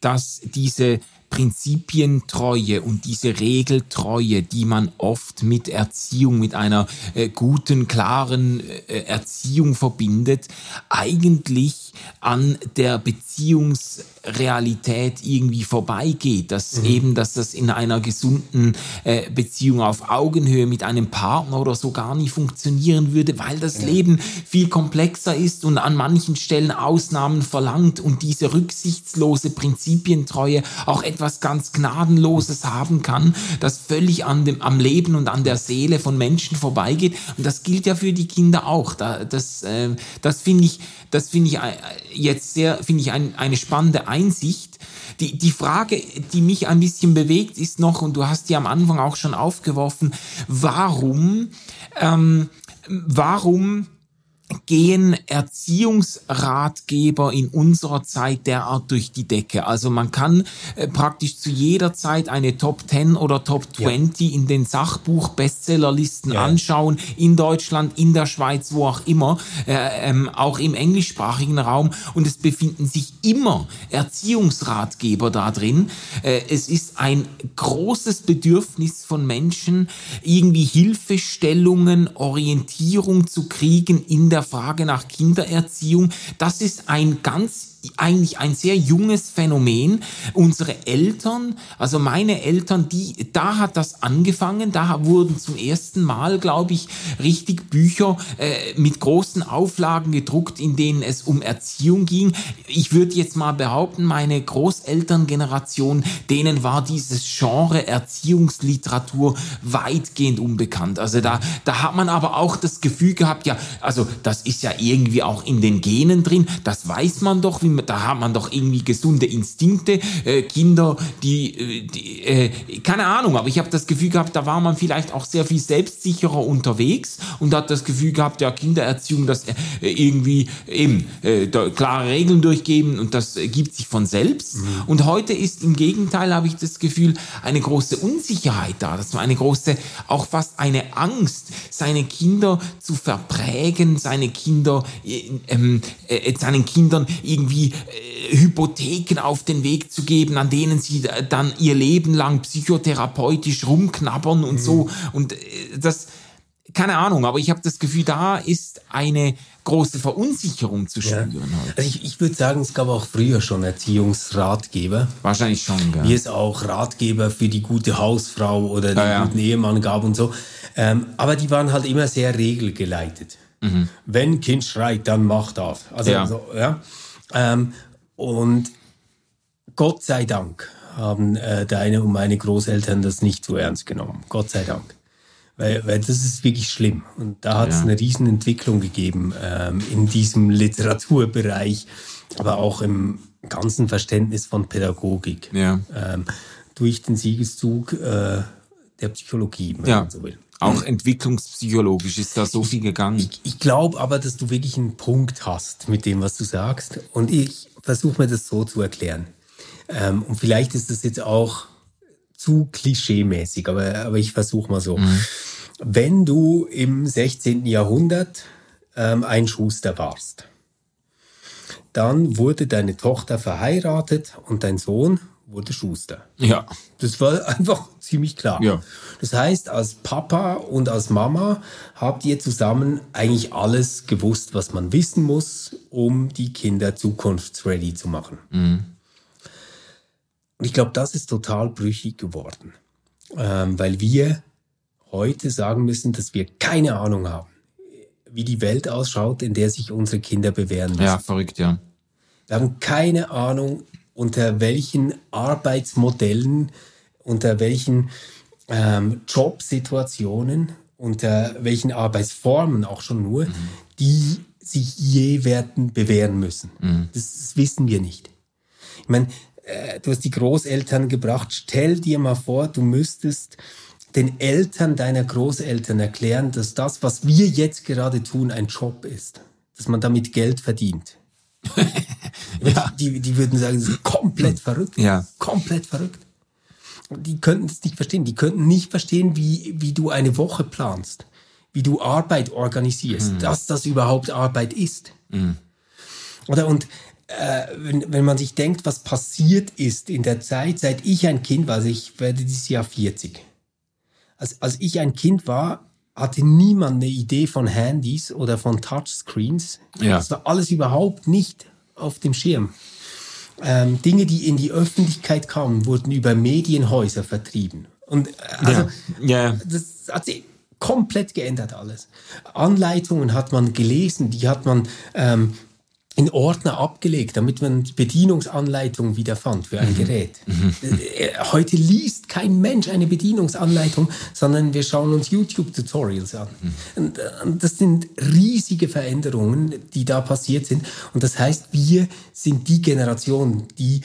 dass diese Prinzipientreue und diese Regeltreue, die man oft mit Erziehung, mit einer äh, guten, klaren äh, Erziehung verbindet, eigentlich an der Beziehungs Realität irgendwie vorbeigeht, dass mhm. eben, dass das in einer gesunden äh, Beziehung auf Augenhöhe mit einem Partner oder so gar nicht funktionieren würde, weil das ja. Leben viel komplexer ist und an manchen Stellen Ausnahmen verlangt und diese rücksichtslose Prinzipientreue auch etwas ganz Gnadenloses haben kann, das völlig an dem, am Leben und an der Seele von Menschen vorbeigeht. Und das gilt ja für die Kinder auch. Da, das äh, das finde ich, das finde ich äh, jetzt sehr, finde ich ein, eine spannende Einsicht. Die, die Frage, die mich ein bisschen bewegt, ist noch, und du hast die am Anfang auch schon aufgeworfen, warum, ähm, warum gehen Erziehungsratgeber in unserer Zeit derart durch die Decke. Also man kann äh, praktisch zu jeder Zeit eine Top 10 oder Top 20 ja. in den Sachbuch-Bestsellerlisten ja. anschauen, in Deutschland, in der Schweiz, wo auch immer, äh, ähm, auch im englischsprachigen Raum. Und es befinden sich immer Erziehungsratgeber da drin. Äh, es ist ein großes Bedürfnis von Menschen, irgendwie Hilfestellungen, Orientierung zu kriegen in der Frage nach Kindererziehung, das ist ein ganz eigentlich ein sehr junges Phänomen. Unsere Eltern, also meine Eltern, die, da hat das angefangen, da wurden zum ersten Mal, glaube ich, richtig Bücher äh, mit großen Auflagen gedruckt, in denen es um Erziehung ging. Ich würde jetzt mal behaupten, meine Großelterngeneration, denen war dieses Genre Erziehungsliteratur weitgehend unbekannt. Also da, da hat man aber auch das Gefühl gehabt, ja, also das ist ja irgendwie auch in den Genen drin, das weiß man doch, wie da hat man doch irgendwie gesunde Instinkte, äh, Kinder, die, äh, die äh, keine Ahnung, aber ich habe das Gefühl gehabt, da war man vielleicht auch sehr viel selbstsicherer unterwegs und hat das Gefühl gehabt, ja, Kindererziehung, das äh, irgendwie eben äh, klare Regeln durchgeben und das gibt sich von selbst. Mhm. Und heute ist im Gegenteil, habe ich das Gefühl, eine große Unsicherheit da, dass man eine große, auch fast eine Angst, seine Kinder zu verprägen, seine Kinder, äh, ähm, äh, seinen Kindern irgendwie irgendwie äh, Hypotheken auf den Weg zu geben, an denen sie dann ihr Leben lang psychotherapeutisch rumknabbern und mhm. so. Und äh, das, keine Ahnung, aber ich habe das Gefühl, da ist eine große Verunsicherung zu spüren. Ja.
Also ich, ich würde sagen, es gab auch früher schon Erziehungsratgeber.
Wahrscheinlich schon,
ja. Wie es auch Ratgeber für die gute Hausfrau oder den ja, guten Ehemann gab und so. Ähm, aber die waren halt immer sehr regelgeleitet. Mhm. Wenn Kind schreit, dann mach das. Also, ja. So, ja. Ähm, und Gott sei Dank haben äh, deine und meine Großeltern das nicht so ernst genommen. Gott sei Dank. Weil, weil das ist wirklich schlimm. Und da hat es ja. eine Riesen gegeben ähm, in diesem [laughs] Literaturbereich, aber auch im ganzen Verständnis von Pädagogik. Ja. Ähm, durch den Siegeszug äh, der Psychologie, wenn
ja. man so will. Auch entwicklungspsychologisch ist da so viel gegangen.
Ich, ich glaube aber, dass du wirklich einen Punkt hast mit dem, was du sagst. Und ich versuche mir das so zu erklären. Ähm, und vielleicht ist das jetzt auch zu klischeemäßig, aber, aber ich versuche mal so. Mhm. Wenn du im 16. Jahrhundert ähm, ein Schuster warst, dann wurde deine Tochter verheiratet und dein Sohn wurde Schuster.
Ja.
Das war einfach ziemlich klar.
Ja.
Das heißt, als Papa und als Mama habt ihr zusammen eigentlich alles gewusst, was man wissen muss, um die Kinder zukunftsready zu machen. Mhm. Und ich glaube, das ist total brüchig geworden, ähm, weil wir heute sagen müssen, dass wir keine Ahnung haben, wie die Welt ausschaut, in der sich unsere Kinder bewähren müssen.
Ja, verrückt, ja.
Wir haben keine Ahnung, unter welchen Arbeitsmodellen, unter welchen ähm, Jobsituationen, unter welchen Arbeitsformen auch schon nur, mhm. die sich je werden bewähren müssen. Mhm. Das, das, wissen wir nicht. Ich meine, äh, du hast die Großeltern gebracht. Stell dir mal vor, du müsstest den Eltern deiner Großeltern erklären, dass das, was wir jetzt gerade tun, ein Job ist, dass man damit Geld verdient. [laughs] ja. die, die würden sagen, das ist komplett verrückt.
Ja.
Komplett verrückt. Die könnten es nicht verstehen. Die könnten nicht verstehen, wie, wie du eine Woche planst, wie du Arbeit organisierst, mhm. dass das überhaupt Arbeit ist. Mhm. Oder und äh, wenn, wenn man sich denkt, was passiert ist in der Zeit, seit ich ein Kind war, also ich werde dieses Jahr 40. Als, als ich ein Kind war, hatte niemand eine Idee von Handys oder von Touchscreens. Ja. Das war alles überhaupt nicht auf dem Schirm. Ähm, Dinge, die in die Öffentlichkeit kamen, wurden über Medienhäuser vertrieben. Und äh, also,
ja. Ja.
das hat sich komplett geändert alles. Anleitungen hat man gelesen, die hat man ähm, in Ordner abgelegt, damit man Bedienungsanleitungen wieder fand für ein mhm. Gerät. Mhm. Äh, heute liest kein Mensch eine Bedienungsanleitung, sondern wir schauen uns YouTube-Tutorials an. Mhm. Und das sind riesige Veränderungen, die da passiert sind. Und das heißt, wir sind die Generation, die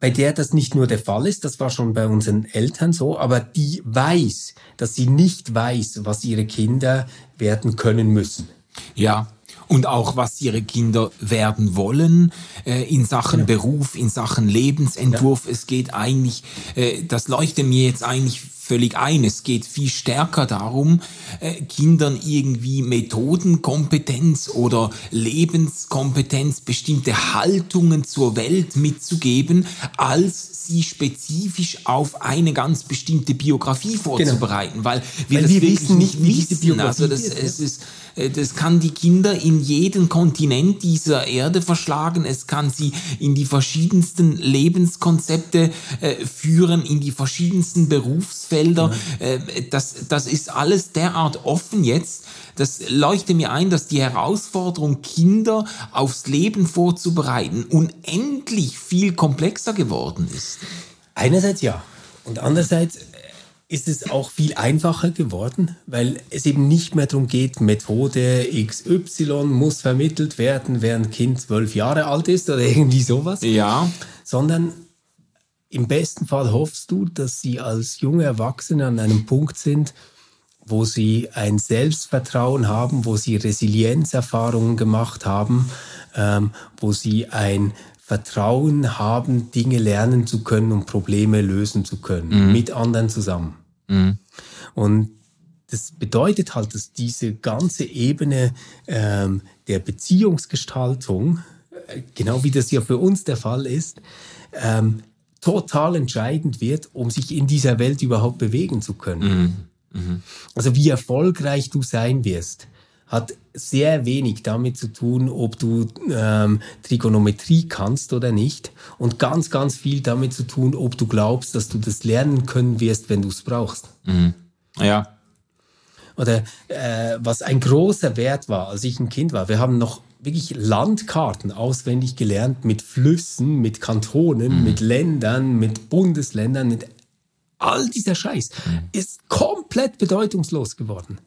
bei der das nicht nur der Fall ist, das war schon bei unseren Eltern so, aber die weiß, dass sie nicht weiß, was ihre Kinder werden können müssen.
Ja, und auch was ihre Kinder werden wollen äh, in Sachen genau. Beruf, in Sachen Lebensentwurf. Ja. Es geht eigentlich, äh, das leuchtet mir jetzt eigentlich völlig ein. Es geht viel stärker darum, äh, Kindern irgendwie Methodenkompetenz oder Lebenskompetenz, bestimmte Haltungen zur Welt mitzugeben, als sie spezifisch auf eine ganz bestimmte Biografie genau. vorzubereiten, genau. weil wir weil das wir wirklich nicht wissen. Also das, es ist, das kann die Kinder in jeden Kontinent dieser Erde verschlagen. Es kann sie in die verschiedensten Lebenskonzepte äh, führen, in die verschiedensten Berufsfelder Felder. Äh, das, das ist alles derart offen jetzt. Das leuchtet mir ein, dass die Herausforderung, Kinder aufs Leben vorzubereiten, unendlich viel komplexer geworden ist.
Einerseits ja. Und andererseits ist es auch viel einfacher geworden, weil es eben nicht mehr darum geht, Methode XY muss vermittelt werden, während Kind zwölf Jahre alt ist oder [laughs] irgendwie sowas.
Ja.
Sondern im besten Fall hoffst du, dass sie als junge Erwachsene an einem Punkt sind, wo sie ein Selbstvertrauen haben, wo sie Resilienzerfahrungen gemacht haben, ähm, wo sie ein Vertrauen haben, Dinge lernen zu können und Probleme lösen zu können, mhm. mit anderen zusammen. Mhm. Und das bedeutet halt, dass diese ganze Ebene ähm, der Beziehungsgestaltung, äh, genau wie das ja für uns der Fall ist, ähm, total entscheidend wird, um sich in dieser Welt überhaupt bewegen zu können. Mhm. Mhm. Also wie erfolgreich du sein wirst, hat sehr wenig damit zu tun, ob du ähm, Trigonometrie kannst oder nicht und ganz, ganz viel damit zu tun, ob du glaubst, dass du das lernen können wirst, wenn du es brauchst.
Mhm. Ja.
Oder äh, was ein großer Wert war, als ich ein Kind war. Wir haben noch wirklich Landkarten auswendig gelernt mit Flüssen, mit Kantonen, mhm. mit Ländern, mit Bundesländern, mit all dieser Scheiß mhm. ist komplett bedeutungslos geworden.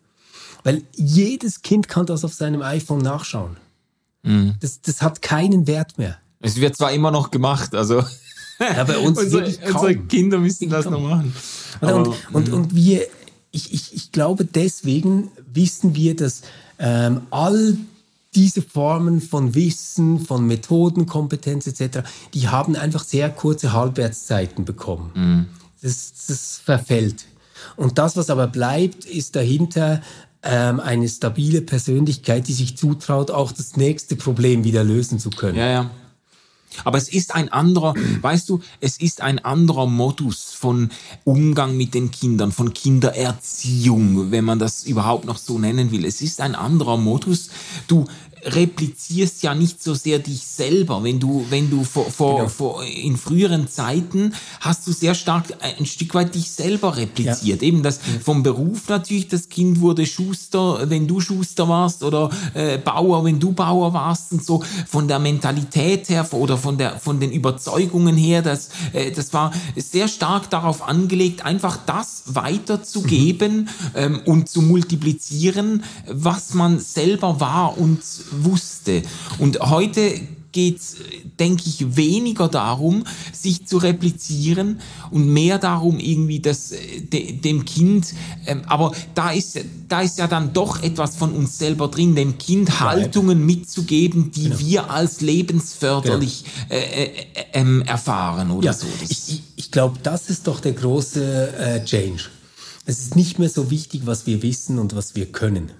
Weil jedes Kind kann das auf seinem iPhone nachschauen. Mhm. Das, das hat keinen Wert mehr.
Es wird zwar immer noch gemacht, also
ja, bei uns [laughs]
unsere, unsere Kinder müssen das noch machen.
Und, und, und, mhm. und, wir, ich, ich, ich glaube, deswegen wissen wir, dass ähm, all diese Formen von Wissen, von Methodenkompetenz etc., die haben einfach sehr kurze Halbwertszeiten bekommen. Mhm. Das, das verfällt. Und das, was aber bleibt, ist dahinter ähm, eine stabile Persönlichkeit, die sich zutraut, auch das nächste Problem wieder lösen zu können.
Ja, ja. Aber es ist ein anderer, weißt du, es ist ein anderer Modus von Umgang mit den Kindern, von Kindererziehung, wenn man das überhaupt noch so nennen will. Es ist ein anderer Modus. Du, replizierst ja nicht so sehr dich selber. Wenn du, wenn du vor, vor, genau. vor, in früheren Zeiten hast du sehr stark ein Stück weit dich selber repliziert. Ja. Eben das vom Beruf natürlich, das Kind wurde Schuster, wenn du Schuster warst oder äh, Bauer, wenn du Bauer warst und so. Von der Mentalität her oder von der, von den Überzeugungen her, das, äh, das war sehr stark darauf angelegt, einfach das weiterzugeben mhm. ähm, und zu multiplizieren, was man selber war und wusste. Und heute geht es, denke ich, weniger darum, sich zu replizieren und mehr darum, irgendwie das de, dem Kind, ähm, aber da ist, da ist ja dann doch etwas von uns selber drin, dem Kind Haltungen mitzugeben, die genau. wir als lebensförderlich genau. äh, äh, äh, erfahren oder ja, so.
Ich ich glaube, das ist doch der große äh, Change. Es ist nicht mehr so wichtig, was wir wissen und was wir können,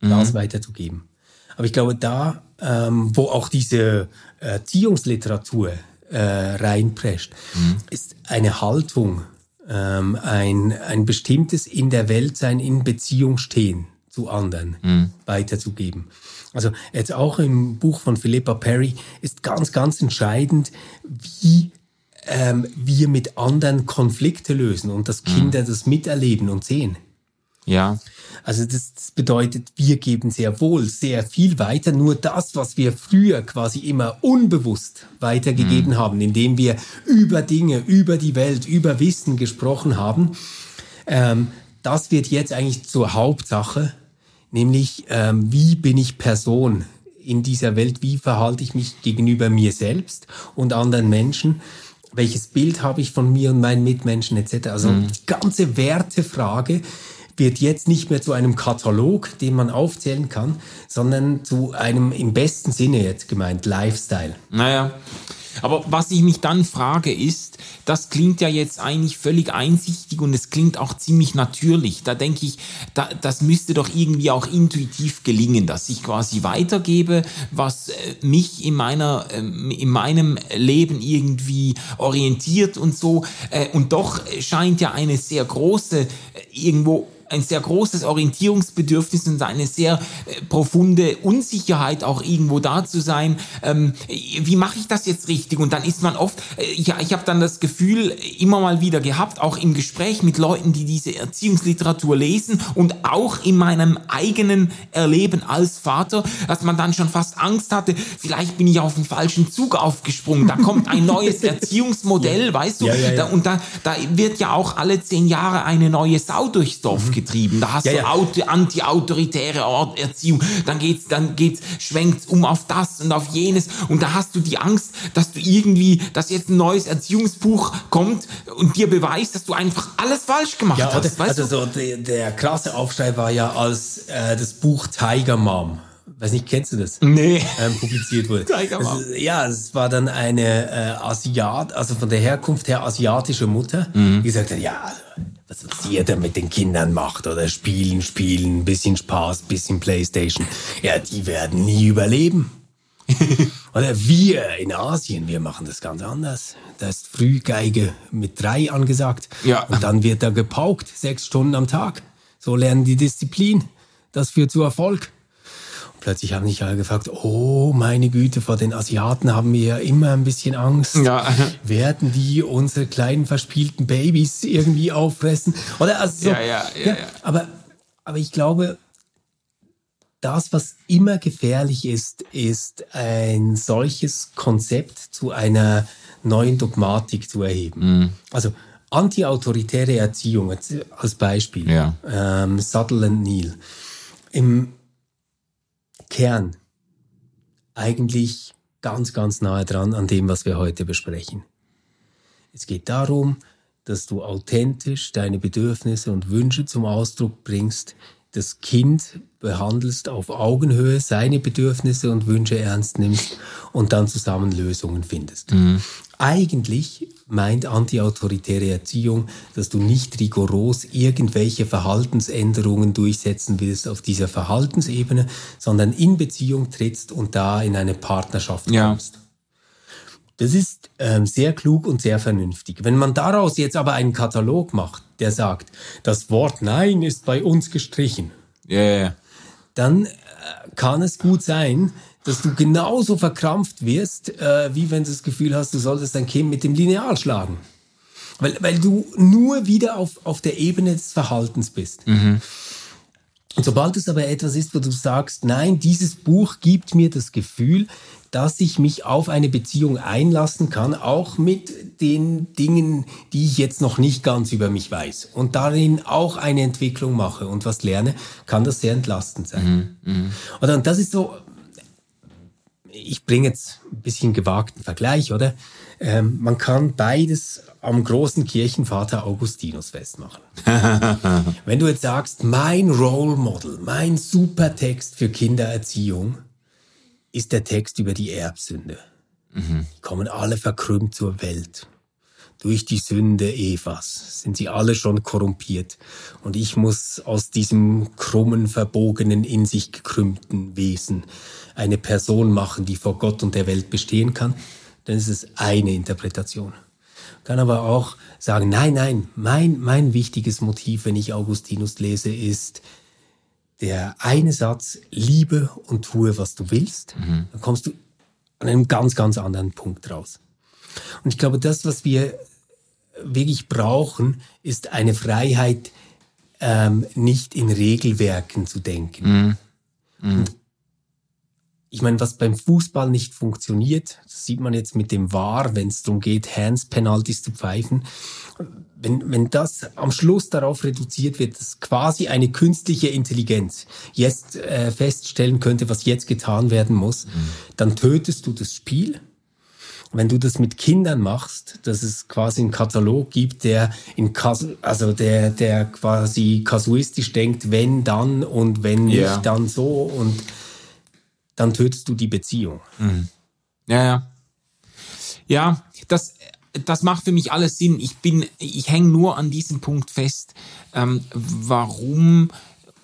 mhm. das weiterzugeben. Aber ich glaube, da, ähm, wo auch diese Erziehungsliteratur äh, reinprescht, mhm. ist eine Haltung, ähm, ein, ein bestimmtes in der Welt sein, in Beziehung stehen zu anderen mhm. weiterzugeben. Also jetzt auch im Buch von Philippa Perry ist ganz, ganz entscheidend, wie ähm, wir mit anderen Konflikte lösen und dass mhm. Kinder mhm. das miterleben und sehen.
Ja.
Also das, das bedeutet, wir geben sehr wohl sehr viel weiter. Nur das, was wir früher quasi immer unbewusst weitergegeben mhm. haben, indem wir über Dinge, über die Welt, über Wissen gesprochen haben, ähm, das wird jetzt eigentlich zur Hauptsache, nämlich ähm, wie bin ich Person in dieser Welt, wie verhalte ich mich gegenüber mir selbst und anderen Menschen welches Bild habe ich von mir und meinen Mitmenschen etc. Also mhm. die ganze Wertefrage wird jetzt nicht mehr zu einem Katalog, den man aufzählen kann, sondern zu einem im besten Sinne jetzt gemeint Lifestyle.
Naja. Aber was ich mich dann frage ist, das klingt ja jetzt eigentlich völlig einsichtig und es klingt auch ziemlich natürlich. Da denke ich, da, das müsste doch irgendwie auch intuitiv gelingen, dass ich quasi weitergebe, was äh, mich in meiner, ähm, in meinem Leben irgendwie orientiert und so. Äh, und doch scheint ja eine sehr große äh, irgendwo ein sehr großes Orientierungsbedürfnis und eine sehr äh, profunde Unsicherheit auch irgendwo da zu sein. Ähm, wie mache ich das jetzt richtig? Und dann ist man oft, äh, ja, ich habe dann das Gefühl immer mal wieder gehabt, auch im Gespräch mit Leuten, die diese Erziehungsliteratur lesen und auch in meinem eigenen Erleben als Vater, dass man dann schon fast Angst hatte, vielleicht bin ich auf den falschen Zug aufgesprungen. Da kommt ein neues [laughs] Erziehungsmodell, ja. weißt du? Ja, ja, da, und da, da wird ja auch alle zehn Jahre eine neue Sau durchs Dorf mhm getrieben. Da hast ja, du ja. anti-autoritäre Erziehung. Dann geht's, dann geht's, schwenkt's um auf das und auf jenes. Und da hast du die Angst, dass du irgendwie, dass jetzt ein neues Erziehungsbuch kommt und dir beweist, dass du einfach alles falsch gemacht ja, hast.
Weißt also so der, der krasse Aufschrei war ja, als äh, das Buch Tiger Mom weiß nicht, kennst du das?
Nee.
Ähm, publiziert wurde. [laughs] Es, ja, es war dann eine äh, Asiat, also von der Herkunft her asiatische Mutter, mhm. die gesagt hat, ja, was jeder mit den Kindern macht oder spielen, spielen, bisschen Spaß, bisschen Playstation. Ja, die werden nie überleben. [laughs] oder wir in Asien, wir machen das ganz anders. Da ist Frühgeige mit drei angesagt. Ja. Und dann wird da gepaukt, sechs Stunden am Tag. So lernen die Disziplin. Das führt zu Erfolg plötzlich haben sich alle gefragt, oh meine Güte, vor den Asiaten haben wir ja immer ein bisschen Angst. Ja. [laughs] Werden die unsere kleinen verspielten Babys irgendwie auffressen? Oder also so, ja, ja, ja, ja. Aber, aber ich glaube, das, was immer gefährlich ist, ist ein solches Konzept zu einer neuen Dogmatik zu erheben. Mhm. Also antiautoritäre Erziehung als Beispiel. Ja. Ähm, Sutherland Neil. Im Kern eigentlich ganz, ganz nahe dran an dem, was wir heute besprechen. Es geht darum, dass du authentisch deine Bedürfnisse und Wünsche zum Ausdruck bringst, das Kind behandelst auf Augenhöhe, seine Bedürfnisse und Wünsche ernst nimmst und dann zusammen Lösungen findest. Mhm. Eigentlich meint antiautoritäre Erziehung, dass du nicht rigoros irgendwelche Verhaltensänderungen durchsetzen willst auf dieser Verhaltensebene, sondern in Beziehung trittst und da in eine Partnerschaft kommst. Ja. Das ist ähm, sehr klug und sehr vernünftig. Wenn man daraus jetzt aber einen Katalog macht, der sagt, das Wort Nein ist bei uns gestrichen,
yeah.
Dann äh, kann es gut sein, dass du genauso verkrampft wirst, äh, wie wenn du das Gefühl hast, du solltest dein Kind mit dem Lineal schlagen. Weil, weil du nur wieder auf, auf der Ebene des Verhaltens bist. Mhm. Und sobald es aber etwas ist, wo du sagst, nein, dieses Buch gibt mir das Gefühl, dass ich mich auf eine Beziehung einlassen kann, auch mit den Dingen, die ich jetzt noch nicht ganz über mich weiß und darin auch eine Entwicklung mache und was lerne, kann das sehr entlastend sein. Mhm, mh. Oder und das ist so, ich bringe jetzt ein bisschen gewagten Vergleich, oder? Ähm, man kann beides am großen Kirchenvater Augustinus festmachen. [laughs] Wenn du jetzt sagst, mein Role Model, mein Supertext für Kindererziehung ist der Text über die Erbsünde. Mhm. Die kommen alle verkrümmt zur Welt. Durch die Sünde Evas sind sie alle schon korrumpiert. Und ich muss aus diesem krummen, verbogenen, in sich gekrümmten Wesen eine Person machen, die vor Gott und der Welt bestehen kann. Dann ist es eine Interpretation kann aber auch sagen, nein, nein, mein, mein wichtiges Motiv, wenn ich Augustinus lese, ist der eine Satz, liebe und tue, was du willst. Mhm. Dann kommst du an einem ganz, ganz anderen Punkt raus. Und ich glaube, das, was wir wirklich brauchen, ist eine Freiheit, ähm, nicht in Regelwerken zu denken. Mhm. Mhm ich meine, was beim Fußball nicht funktioniert, das sieht man jetzt mit dem VAR, wenn es darum geht, Hands-Penalties zu pfeifen. Wenn, wenn das am Schluss darauf reduziert wird, dass quasi eine künstliche Intelligenz jetzt äh, feststellen könnte, was jetzt getan werden muss, mhm. dann tötest du das Spiel. Wenn du das mit Kindern machst, dass es quasi einen Katalog gibt, der in Kas also der der quasi kasuistisch denkt, wenn dann und wenn nicht yeah. dann so und dann tötest du die Beziehung.
Mhm. Ja, ja. Ja, das, das macht für mich alles Sinn. Ich bin, ich hänge nur an diesem Punkt fest, ähm, warum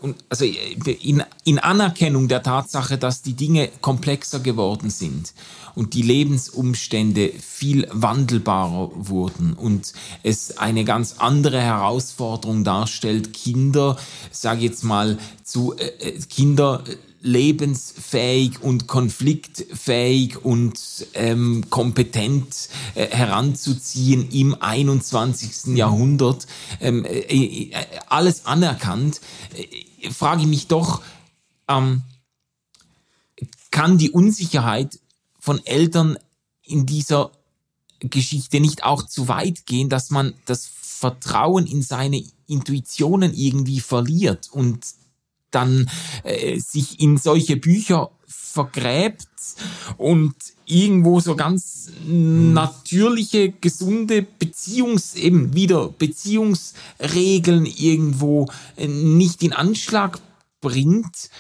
und also in, in Anerkennung der Tatsache, dass die Dinge komplexer geworden sind und die Lebensumstände viel wandelbarer wurden und es eine ganz andere Herausforderung darstellt, Kinder, sage jetzt mal, zu äh, äh Kinder lebensfähig und konfliktfähig und ähm, kompetent äh, heranzuziehen im 21. Mhm. Jahrhundert, ähm, äh, äh, alles anerkannt, äh, frage ich mich doch, ähm, kann die Unsicherheit von Eltern in dieser Geschichte nicht auch zu weit gehen, dass man das Vertrauen in seine Intuitionen irgendwie verliert und dann äh, sich in solche Bücher vergräbt und irgendwo so ganz natürliche, gesunde Beziehungs, eben wieder Beziehungsregeln irgendwo äh, nicht in Anschlag bringt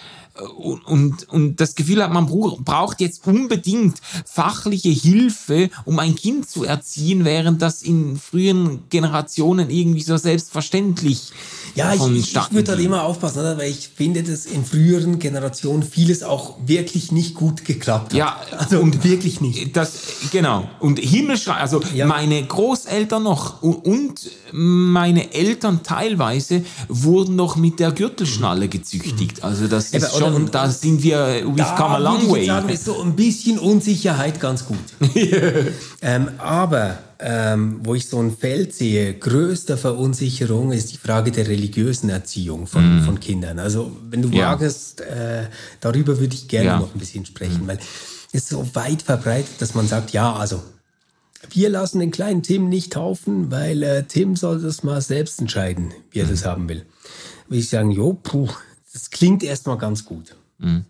und, und, und das Gefühl hat, man braucht jetzt unbedingt fachliche Hilfe, um ein Kind zu erziehen, während das in frühen Generationen irgendwie so selbstverständlich
ja, ich, ich, ich würde da immer aufpassen, oder? weil ich finde, dass in früheren Generationen vieles auch wirklich nicht gut geklappt hat.
Ja, also und wirklich nicht. Das genau und Himmelschrei, also ja. meine Großeltern noch und, und meine Eltern teilweise wurden noch mit der Gürtelschnalle gezüchtigt. Also das ist Eben, schon, und, da sind wir, we've come a long way.
Sagen, ist so ein bisschen Unsicherheit ganz gut. [laughs] ähm, aber ähm, wo ich so ein Feld sehe, größter Verunsicherung ist die Frage der religiösen Erziehung von, mm. von Kindern. Also wenn du ja. wagest, äh, darüber würde ich gerne ja. noch ein bisschen sprechen, mm. weil es ist so weit verbreitet, dass man sagt, ja, also wir lassen den kleinen Tim nicht taufen, weil äh, Tim soll das mal selbst entscheiden, wie er das haben will. Würde ich sagen, jo, puh, das klingt erstmal ganz gut. Mhm.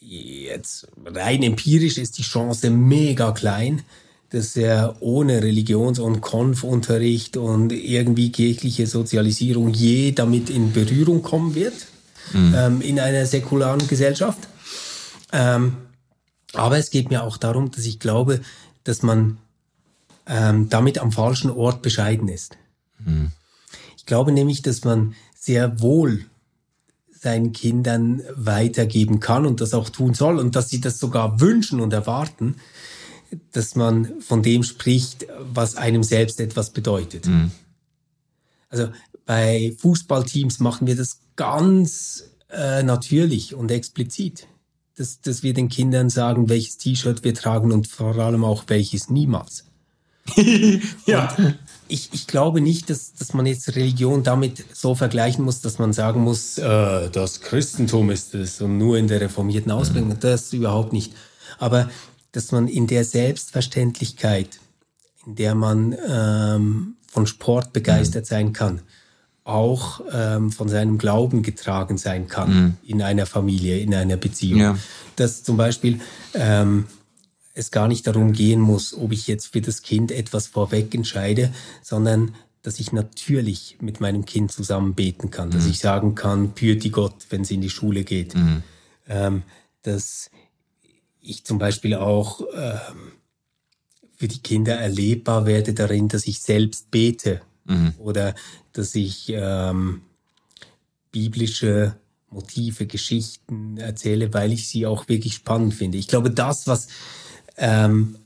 Jetzt rein empirisch ist die Chance mega klein, dass er ohne Religions- und Konfunterricht und irgendwie kirchliche Sozialisierung je damit in Berührung kommen wird mhm. ähm, in einer säkularen Gesellschaft. Ähm, aber es geht mir auch darum, dass ich glaube, dass man ähm, damit am falschen Ort bescheiden ist. Mhm. Ich glaube nämlich, dass man sehr wohl seinen Kindern weitergeben kann und das auch tun soll und dass sie das sogar wünschen und erwarten. dass man von dem spricht, was einem selbst etwas bedeutet. Mhm. Also bei Fußballteams machen wir das ganz äh, natürlich und explizit, dass, dass wir den Kindern sagen, welches T-Shirt wir tragen und vor allem auch welches niemals. [laughs] ja. Ich, ich glaube nicht, dass, dass man jetzt Religion damit so vergleichen muss, dass man sagen muss, äh, das Christentum ist es und nur in der reformierten Ausbildung. Das überhaupt nicht. Aber dass man in der Selbstverständlichkeit, in der man ähm, von Sport begeistert mhm. sein kann, auch ähm, von seinem Glauben getragen sein kann mhm. in einer Familie, in einer Beziehung. Ja. Dass zum Beispiel ähm, es gar nicht darum gehen muss, ob ich jetzt für das Kind etwas vorweg entscheide, sondern dass ich natürlich mit meinem Kind zusammen beten kann, mhm. dass ich sagen kann, Pürti Gott, wenn sie in die Schule geht. Mhm. Ähm, dass ich zum Beispiel auch ähm, für die Kinder erlebbar werde darin, dass ich selbst bete mhm. oder dass ich ähm, biblische Motive, Geschichten erzähle, weil ich sie auch wirklich spannend finde. Ich glaube, das, was ähm,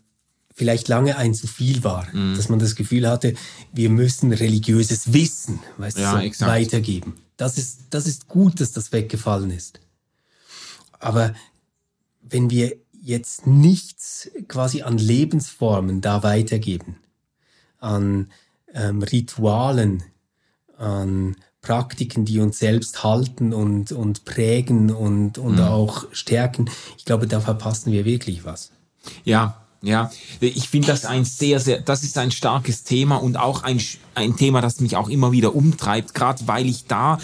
vielleicht lange ein zu viel war, mhm. dass man das Gefühl hatte, wir müssen religiöses Wissen weißt ja, du, so weitergeben. Das ist, das ist gut, dass das weggefallen ist. Aber wenn wir jetzt nichts quasi an Lebensformen da weitergeben, an ähm, Ritualen, an Praktiken, die uns selbst halten und, und prägen und, und mhm. auch stärken, ich glaube, da verpassen wir wirklich was.
Ja, ja, ich finde das ein sehr, sehr, das ist ein starkes Thema und auch ein, ein Thema, das mich auch immer wieder umtreibt, gerade weil ich da,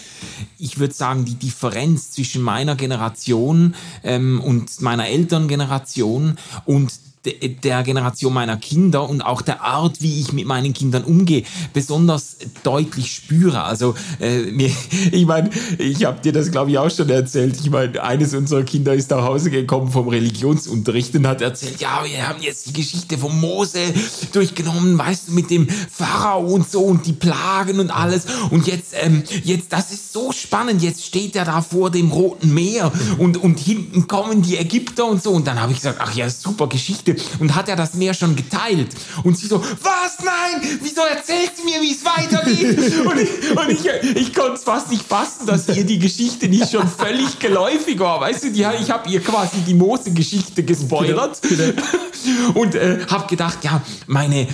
ich würde sagen, die Differenz zwischen meiner Generation ähm, und meiner Elterngeneration und der Generation meiner Kinder und auch der Art, wie ich mit meinen Kindern umgehe, besonders deutlich spüre. Also äh, mir, [laughs] ich meine, ich habe dir das glaube ich auch schon erzählt. Ich meine, eines unserer Kinder ist nach Hause gekommen vom Religionsunterricht und hat erzählt, ja, wir haben jetzt die Geschichte von Mose durchgenommen, weißt du, mit dem Pharao und so und die Plagen und alles. Und jetzt, ähm, jetzt, das ist so spannend. Jetzt steht er da vor dem Roten Meer und und hinten kommen die Ägypter und so. Und dann habe ich gesagt, ach ja, super Geschichte Geschichte und hat er das Meer schon geteilt. Und sie so, was, nein, wieso erzählst du mir, wie es weitergeht? [laughs] und ich, und ich, ich konnte es fast nicht fassen, dass ihr die Geschichte nicht schon völlig geläufig war. Weißt du, die, ich habe ihr quasi die Mose-Geschichte gespoilert genau, genau. [laughs] und äh, habe gedacht, ja, meine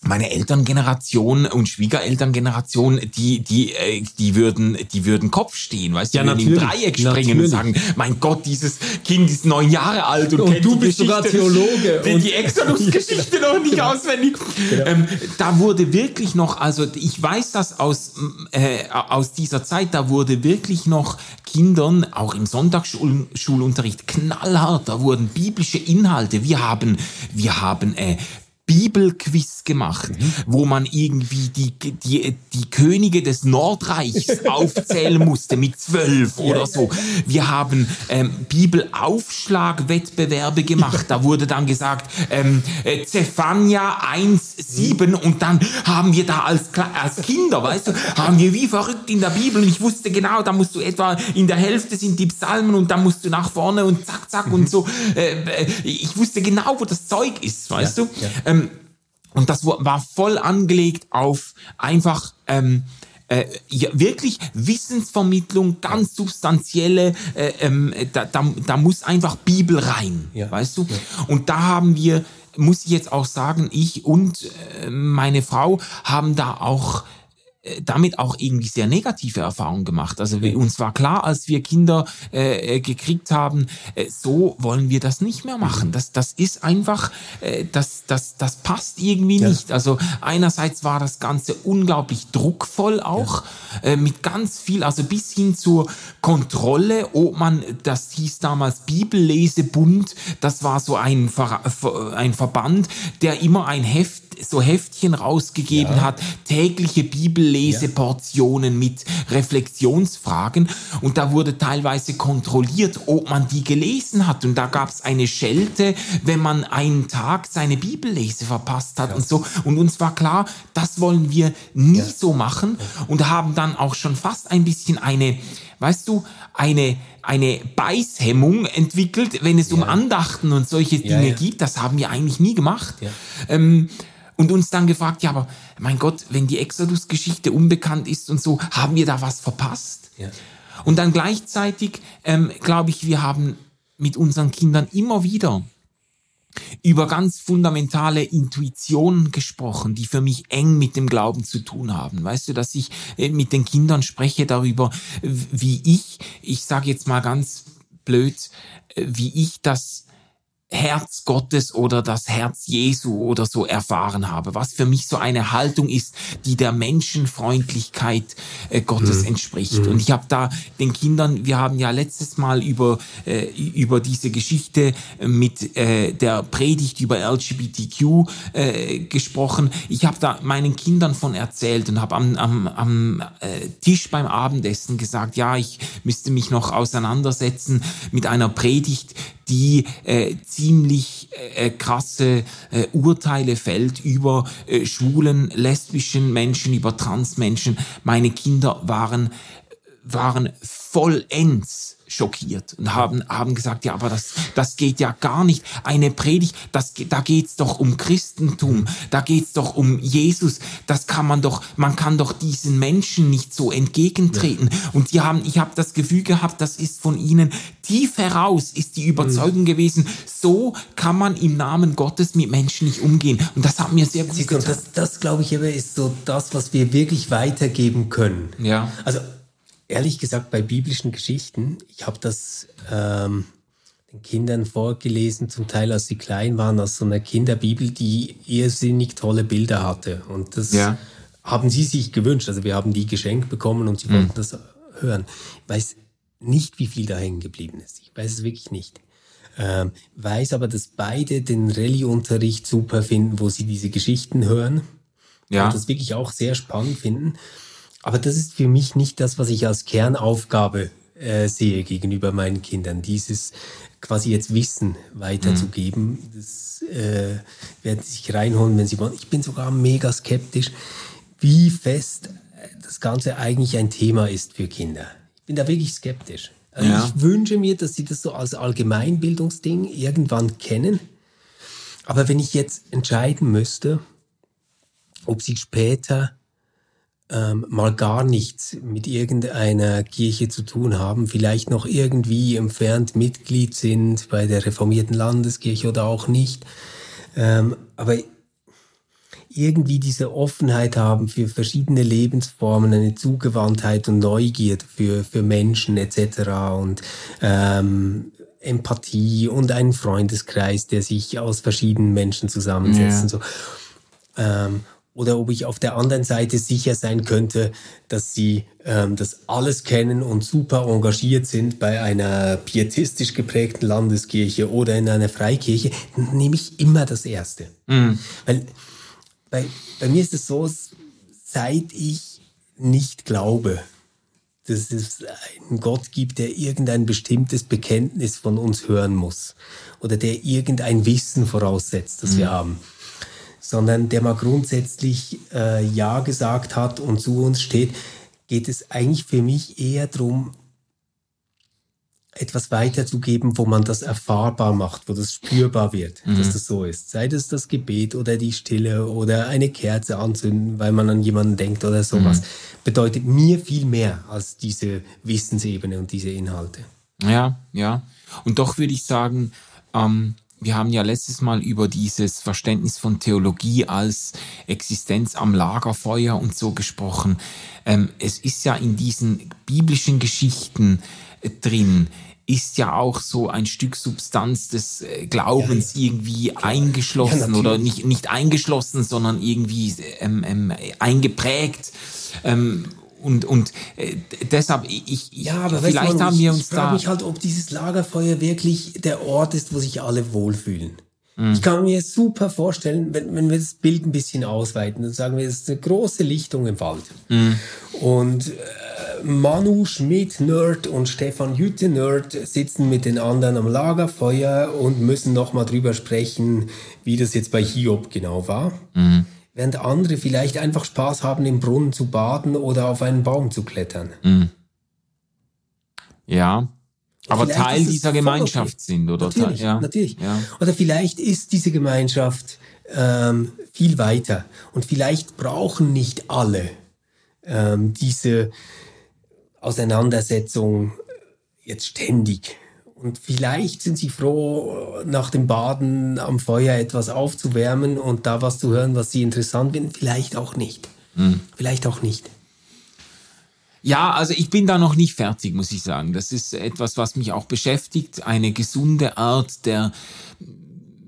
meine Elterngeneration und Schwiegerelterngeneration, die, die, äh, die würden, die würden Kopf stehen, weißt du, ja, würden im Dreieck springen natürlich. und sagen, mein Gott, dieses Kind ist neun Jahre alt und, und kennt
du
die
bist Geschichte, sogar Theologe
die, die Exodus-Geschichte [laughs] noch nicht ja. auswendig. Genau. Ähm, da wurde wirklich noch, also ich weiß das aus, äh, aus dieser Zeit, da wurde wirklich noch Kindern, auch im Sonntagsschulunterricht, knallhart, da wurden biblische Inhalte, wir haben, wir haben äh, Bibelquiz gemacht, mhm. wo man irgendwie die, die, die Könige des Nordreichs [laughs] aufzählen musste mit zwölf oder so. Wir haben ähm, Bibelaufschlagwettbewerbe gemacht. Da wurde dann gesagt, ähm, äh, Zephania 1,7 und dann haben wir da als, als Kinder, weißt du, haben wir wie verrückt in der Bibel und ich wusste genau, da musst du etwa in der Hälfte sind die Psalmen und dann musst du nach vorne und zack, zack mhm. und so. Äh, äh, ich wusste genau, wo das Zeug ist, weißt ja, du. Ja. Ähm, und das war voll angelegt auf einfach ähm, äh, ja, wirklich Wissensvermittlung, ganz substanzielle, äh, ähm, da, da, da muss einfach Bibel rein, ja. weißt du? Ja. Und da haben wir, muss ich jetzt auch sagen, ich und äh, meine Frau haben da auch damit auch irgendwie sehr negative Erfahrungen gemacht. Also wir, uns war klar, als wir Kinder äh, äh, gekriegt haben, äh, so wollen wir das nicht mehr machen. Das, das ist einfach, äh, das, das, das passt irgendwie ja. nicht. Also einerseits war das Ganze unglaublich druckvoll auch, ja. äh, mit ganz viel, also bis hin zur Kontrolle, ob man, das hieß damals Bibellesebund, das war so ein, Ver, ein Verband, der immer ein Heft so Heftchen rausgegeben ja. hat, tägliche Bibelleseportionen ja. mit Reflexionsfragen und da wurde teilweise kontrolliert, ob man die gelesen hat und da gab es eine Schelte, wenn man einen Tag seine Bibellese verpasst hat ja. und so und uns war klar, das wollen wir nie so machen und haben dann auch schon fast ein bisschen eine weißt du, eine, eine Beißhemmung entwickelt, wenn es ja. um Andachten und solche Dinge ja, geht. Das haben wir eigentlich nie gemacht. Ähm, und uns dann gefragt, ja, aber mein Gott, wenn die Exodus-Geschichte unbekannt ist und so, haben wir da was verpasst? Und dann gleichzeitig, ähm, glaube ich, wir haben mit unseren Kindern immer wieder über ganz fundamentale Intuitionen gesprochen, die für mich eng mit dem Glauben zu tun haben. Weißt du, dass ich äh, mit den Kindern spreche darüber, wie ich, ich sage jetzt mal ganz blöd, äh, wie ich das Herz Gottes oder das Herz Jesu oder so erfahren habe, was für mich so eine Haltung ist, die der Menschenfreundlichkeit äh, Gottes mhm. entspricht. Mhm. Und ich habe da den Kindern, wir haben ja letztes Mal über äh, über diese Geschichte mit äh, der Predigt über LGBTQ äh, gesprochen. Ich habe da meinen Kindern von erzählt und habe am, am, am äh, Tisch beim Abendessen gesagt, ja, ich müsste mich noch auseinandersetzen mit einer Predigt, die äh, ziemlich äh, krasse äh, Urteile fällt über äh, schwulen, lesbischen Menschen, über Transmenschen. Meine Kinder waren, waren vollends schockiert und haben, haben gesagt, ja, aber das, das geht ja gar nicht. Eine Predigt, das, da geht's doch um Christentum, da geht's doch um Jesus. Das kann man doch, man kann doch diesen Menschen nicht so entgegentreten. Ja. Und die haben, ich habe das Gefühl gehabt, das ist von ihnen tief heraus, ist die Überzeugung mhm. gewesen, so kann man im Namen Gottes mit Menschen nicht umgehen. Und das hat mir sehr gut
gefallen. Das, das glaube ich, aber ist so das, was wir wirklich weitergeben können.
Ja.
Also ehrlich gesagt bei biblischen Geschichten, ich habe das ähm, den Kindern vorgelesen, zum Teil als sie klein waren, aus so einer Kinderbibel, die irrsinnig tolle Bilder hatte. Und das ja. haben sie sich gewünscht. Also wir haben die geschenkt bekommen und sie mhm. wollten das hören. Ich weiß nicht, wie viel da hängen geblieben ist. Ich weiß es wirklich nicht. Ähm, weiß aber, dass beide den Rallye-Unterricht super finden, wo sie diese Geschichten hören. Ja. Und das wirklich auch sehr spannend finden. Aber das ist für mich nicht das, was ich als Kernaufgabe äh, sehe gegenüber meinen Kindern. Dieses quasi jetzt Wissen weiterzugeben, mhm. das äh, werden sie sich reinholen, wenn sie wollen. Ich bin sogar mega skeptisch, wie fest das Ganze eigentlich ein Thema ist für Kinder. Ich bin da wirklich skeptisch. Also ja. Ich wünsche mir, dass sie das so als Allgemeinbildungsding irgendwann kennen. Aber wenn ich jetzt entscheiden müsste, ob sie später ähm, mal gar nichts mit irgendeiner Kirche zu tun haben, vielleicht noch irgendwie entfernt Mitglied sind bei der reformierten Landeskirche oder auch nicht, ähm, aber irgendwie diese Offenheit haben für verschiedene Lebensformen, eine Zugewandtheit und Neugier für, für Menschen etc. und ähm, Empathie und einen Freundeskreis, der sich aus verschiedenen Menschen zusammensetzt ja. und so. Ähm, oder ob ich auf der anderen Seite sicher sein könnte, dass sie ähm, das alles kennen und super engagiert sind bei einer pietistisch geprägten Landeskirche oder in einer Freikirche, dann nehme ich immer das Erste. Mhm. Weil bei, bei mir ist es so, seit ich nicht glaube, dass es einen Gott gibt, der irgendein bestimmtes Bekenntnis von uns hören muss oder der irgendein Wissen voraussetzt, das mhm. wir haben sondern der mal grundsätzlich äh, Ja gesagt hat und zu uns steht, geht es eigentlich für mich eher darum, etwas weiterzugeben, wo man das erfahrbar macht, wo das spürbar wird, mhm. dass das so ist. Sei das das Gebet oder die Stille oder eine Kerze anzünden, weil man an jemanden denkt oder sowas, mhm. bedeutet mir viel mehr als diese Wissensebene und diese Inhalte.
Ja, ja. Und doch würde ich sagen, ähm, wir haben ja letztes Mal über dieses Verständnis von Theologie als Existenz am Lagerfeuer und so gesprochen. Ähm, es ist ja in diesen biblischen Geschichten äh, drin, ist ja auch so ein Stück Substanz des äh, Glaubens ja, ja. irgendwie eingeschlossen ja, oder nicht, nicht eingeschlossen, sondern irgendwie ähm, ähm, eingeprägt. Ähm, und, und äh, deshalb, ich,
ja, aber vielleicht man, haben wir uns ich da. Ich frage mich halt, ob dieses Lagerfeuer wirklich der Ort ist, wo sich alle wohlfühlen. Mhm. Ich kann mir super vorstellen, wenn, wenn wir das Bild ein bisschen ausweiten, dann sagen wir, es ist eine große Lichtung im Wald. Mhm. Und äh, Manu Schmidt, Nerd und Stefan Jütte, Nerd, sitzen mit den anderen am Lagerfeuer und müssen nochmal drüber sprechen, wie das jetzt bei Hiob genau war. Mhm während andere vielleicht einfach Spaß haben, im Brunnen zu baden oder auf einen Baum zu klettern. Mhm.
Ja. Aber vielleicht Teil dieser Gemeinschaft okay. sind, oder?
Natürlich, ja. natürlich. Ja. Oder vielleicht ist diese Gemeinschaft ähm, viel weiter. Und vielleicht brauchen nicht alle ähm, diese Auseinandersetzung jetzt ständig. Und vielleicht sind sie froh, nach dem Baden am Feuer etwas aufzuwärmen und da was zu hören, was sie interessant finden. Vielleicht auch nicht. Mhm. Vielleicht auch nicht.
Ja, also ich bin da noch nicht fertig, muss ich sagen. Das ist etwas, was mich auch beschäftigt. Eine gesunde Art der,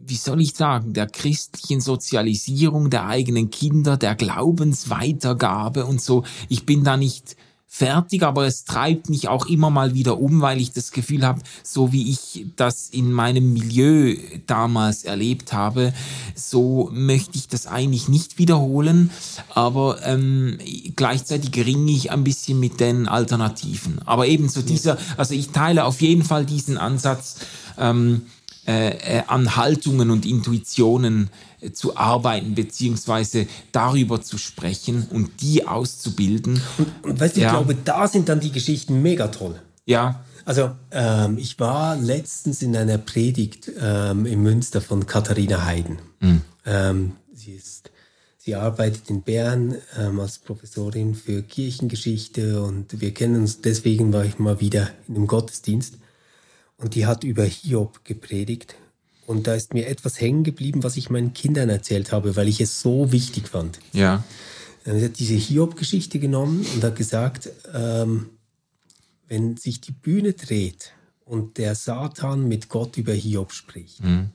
wie soll ich sagen, der christlichen Sozialisierung der eigenen Kinder, der Glaubensweitergabe und so. Ich bin da nicht fertig, aber es treibt mich auch immer mal wieder um, weil ich das Gefühl habe, so wie ich das in meinem Milieu damals erlebt habe, so möchte ich das eigentlich nicht wiederholen, aber ähm, gleichzeitig ringe ich ein bisschen mit den Alternativen. Aber ebenso dieser, also ich teile auf jeden Fall diesen Ansatz ähm, äh, äh an Haltungen und Intuitionen zu arbeiten, beziehungsweise darüber zu sprechen und die auszubilden.
Und, und weißt du, ja. ich glaube, da sind dann die Geschichten mega toll.
Ja.
Also ähm, ich war letztens in einer Predigt ähm, in Münster von Katharina Heiden. Mhm. Ähm, sie ist Sie arbeitet in Bern ähm, als Professorin für Kirchengeschichte und wir kennen uns, deswegen war ich mal wieder in einem Gottesdienst. Und die hat über Hiob gepredigt und da ist mir etwas hängen geblieben, was ich meinen Kindern erzählt habe, weil ich es so wichtig fand.
Ja.
Sie hat diese Hiob-Geschichte genommen und hat gesagt, ähm, wenn sich die Bühne dreht und der Satan mit Gott über Hiob spricht, mhm.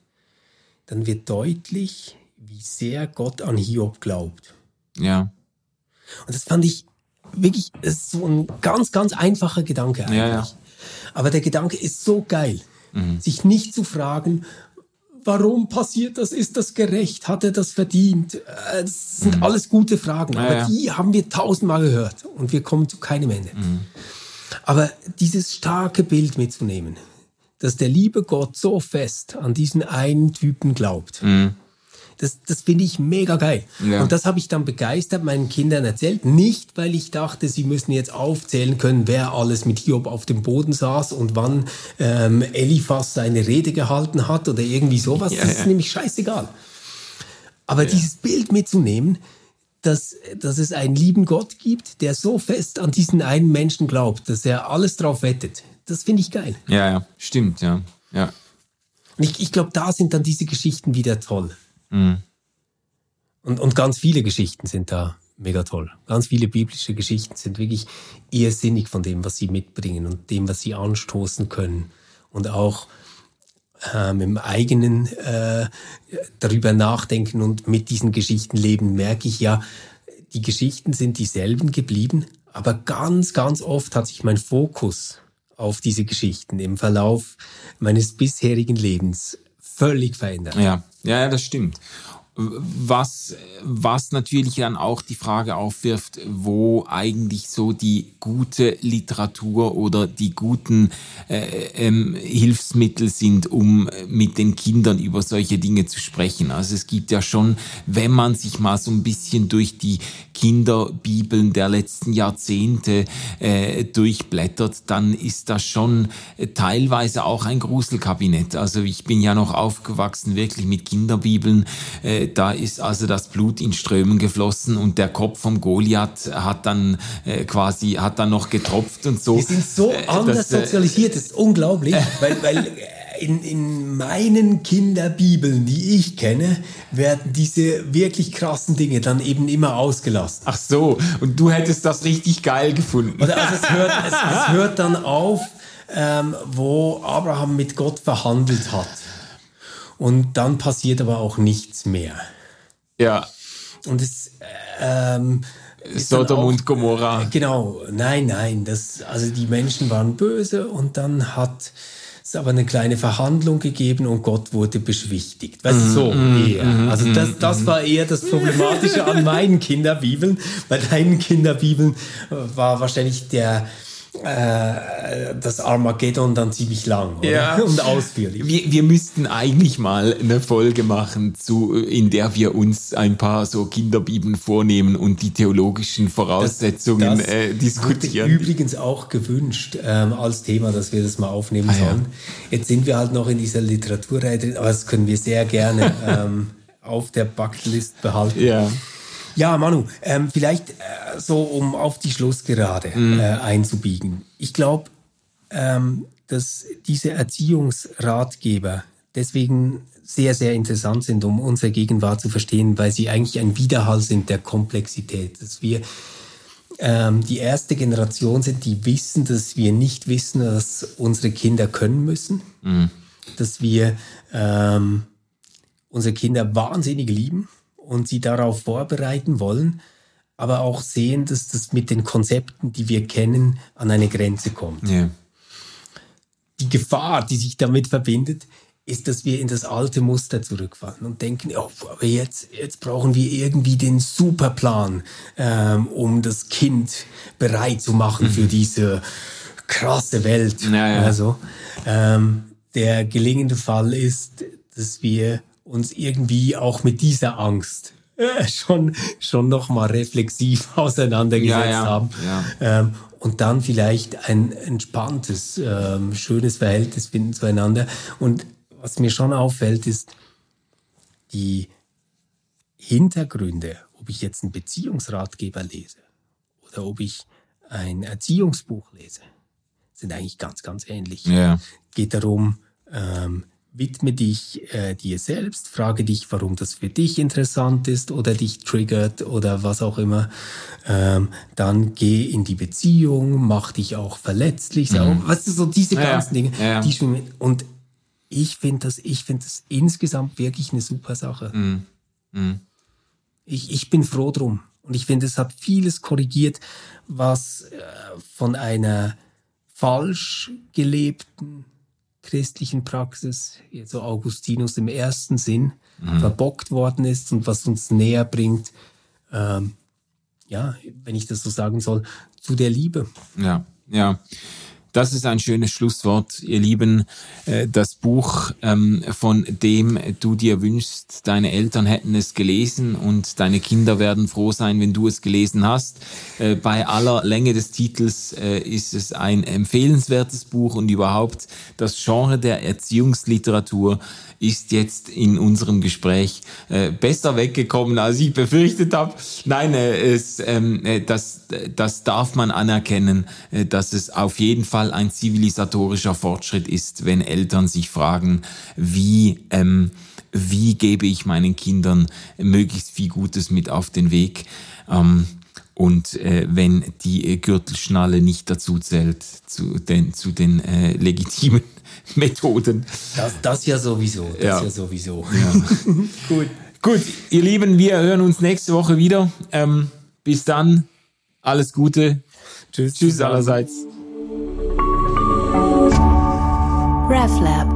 dann wird deutlich, wie sehr Gott an Hiob glaubt.
Ja.
Und das fand ich wirklich, so ein ganz, ganz einfacher Gedanke eigentlich. Ja, ja. Aber der Gedanke ist so geil, mhm. sich nicht zu fragen, warum passiert das? Ist das gerecht? Hat er das verdient? Äh, das sind mhm. alles gute Fragen, aber ja. die haben wir tausendmal gehört und wir kommen zu keinem Ende. Mhm. Aber dieses starke Bild mitzunehmen, dass der liebe Gott so fest an diesen einen Typen glaubt, mhm. Das, das finde ich mega geil. Ja. Und das habe ich dann begeistert meinen Kindern erzählt. Nicht, weil ich dachte, sie müssen jetzt aufzählen können, wer alles mit Hiob auf dem Boden saß und wann ähm, Eliphas seine Rede gehalten hat oder irgendwie sowas. Ja, das ist ja. nämlich scheißegal. Aber dieses Bild mitzunehmen, dass, dass es einen lieben Gott gibt, der so fest an diesen einen Menschen glaubt, dass er alles drauf wettet, das finde ich geil.
Ja, ja, stimmt, ja. ja.
Und ich, ich glaube, da sind dann diese Geschichten wieder toll. Mhm. Und, und ganz viele Geschichten sind da mega toll. Ganz viele biblische Geschichten sind wirklich irrsinnig von dem, was sie mitbringen und dem, was sie anstoßen können. Und auch ähm, im eigenen äh, darüber nachdenken und mit diesen Geschichten leben, merke ich ja, die Geschichten sind dieselben geblieben, aber ganz, ganz oft hat sich mein Fokus auf diese Geschichten im Verlauf meines bisherigen Lebens völlig verändert.
Ja, ja, das stimmt. Was, was natürlich dann auch die Frage aufwirft, wo eigentlich so die gute Literatur oder die guten äh, ähm, Hilfsmittel sind, um mit den Kindern über solche Dinge zu sprechen. Also es gibt ja schon, wenn man sich mal so ein bisschen durch die Kinderbibeln der letzten Jahrzehnte äh, durchblättert, dann ist das schon teilweise auch ein Gruselkabinett. Also ich bin ja noch aufgewachsen wirklich mit Kinderbibeln. Äh, da ist also das Blut in Strömen geflossen und der Kopf vom Goliath hat dann äh, quasi, hat dann noch getropft und so.
Wir sind so äh, anders das, äh, sozialisiert, das ist unglaublich, [laughs] weil, weil in, in meinen Kinderbibeln, die ich kenne, werden diese wirklich krassen Dinge dann eben immer ausgelassen.
Ach so, und du hättest das richtig geil gefunden.
Oder also es hört, es, es [laughs] hört dann auf, ähm, wo Abraham mit Gott verhandelt hat. Und dann passiert aber auch nichts mehr.
Ja.
Und es ähm,
Sodom auch, und Gomorra.
Genau, nein, nein. Das, also die Menschen waren böse und dann hat es aber eine kleine Verhandlung gegeben und Gott wurde beschwichtigt. Weißt du, so mm, eher. Mm, also das, mm, das war eher das Problematische an meinen Kinderbibeln. Bei deinen Kinderbibeln war wahrscheinlich der, äh, das Armageddon dann ziemlich lang? Ja. [laughs] und ausführlich.
Wir, wir müssten eigentlich mal eine Folge machen, zu, in der wir uns ein paar so Kinderbibeln vornehmen und die theologischen Voraussetzungen das, das äh, diskutieren.
Übrigens auch gewünscht ähm, als Thema, dass wir das mal aufnehmen ah, sollen. Ja. Jetzt sind wir halt noch in dieser Literaturreihe drin, aber das können wir sehr gerne [laughs] ähm, auf der Bucketlist behalten.
Ja.
Ja, Manu, ähm, vielleicht äh, so, um auf die Schlussgerade mhm. äh, einzubiegen. Ich glaube, ähm, dass diese Erziehungsratgeber deswegen sehr, sehr interessant sind, um unsere Gegenwart zu verstehen, weil sie eigentlich ein Widerhall sind der Komplexität. Dass wir ähm, die erste Generation sind, die wissen, dass wir nicht wissen, was unsere Kinder können müssen. Mhm. Dass wir ähm, unsere Kinder wahnsinnig lieben und sie darauf vorbereiten wollen, aber auch sehen, dass das mit den Konzepten, die wir kennen, an eine Grenze kommt. Ja. Die Gefahr, die sich damit verbindet, ist, dass wir in das alte Muster zurückfallen und denken, oh, aber jetzt, jetzt brauchen wir irgendwie den Superplan, ähm, um das Kind bereit zu machen mhm. für diese krasse Welt. Ja, ja. Also ähm, der gelingende Fall ist, dass wir uns irgendwie auch mit dieser Angst äh, schon, schon nochmal reflexiv [laughs] auseinandergesetzt ja, ja. haben. Ja. Ähm, und dann vielleicht ein entspanntes, ähm, schönes Verhältnis finden zueinander. Und was mir schon auffällt, ist die Hintergründe, ob ich jetzt einen Beziehungsratgeber lese oder ob ich ein Erziehungsbuch lese, sind eigentlich ganz, ganz ähnlich. Ja. Geht darum, ähm, widme dich äh, dir selbst, frage dich, warum das für dich interessant ist oder dich triggert oder was auch immer. Ähm, dann geh in die Beziehung, mach dich auch verletzlich. Mhm. So, weißt du, so diese ja, ganzen Dinge. Ja. Die und ich finde das, ich finde das insgesamt wirklich eine super Sache. Mhm. Mhm. Ich, ich bin froh drum. Und ich finde, es hat vieles korrigiert, was äh, von einer falsch gelebten christlichen Praxis, so Augustinus im ersten Sinn, mhm. verbockt worden ist und was uns näher bringt, ähm, ja, wenn ich das so sagen soll, zu der Liebe.
Ja, ja. Das ist ein schönes Schlusswort, ihr Lieben. Äh, das Buch, ähm, von dem du dir wünschst, deine Eltern hätten es gelesen und deine Kinder werden froh sein, wenn du es gelesen hast. Äh, bei aller Länge des Titels äh, ist es ein empfehlenswertes Buch und überhaupt das Genre der Erziehungsliteratur ist jetzt in unserem Gespräch äh, besser weggekommen, als ich befürchtet habe. Nein, äh, es, ähm, äh, das, das darf man anerkennen, äh, dass es auf jeden Fall ein zivilisatorischer Fortschritt ist, wenn Eltern sich fragen, wie, ähm, wie gebe ich meinen Kindern möglichst viel Gutes mit auf den Weg. Ähm, und äh, wenn die Gürtelschnalle nicht dazu zählt zu den, zu den äh, legitimen Methoden.
Das, das ja sowieso. Das ja, ja sowieso.
Ja. [laughs] Gut. Gut, ihr Lieben, wir hören uns nächste Woche wieder. Ähm, bis dann, alles Gute. Tschüss. Tschüss allerseits. RefLab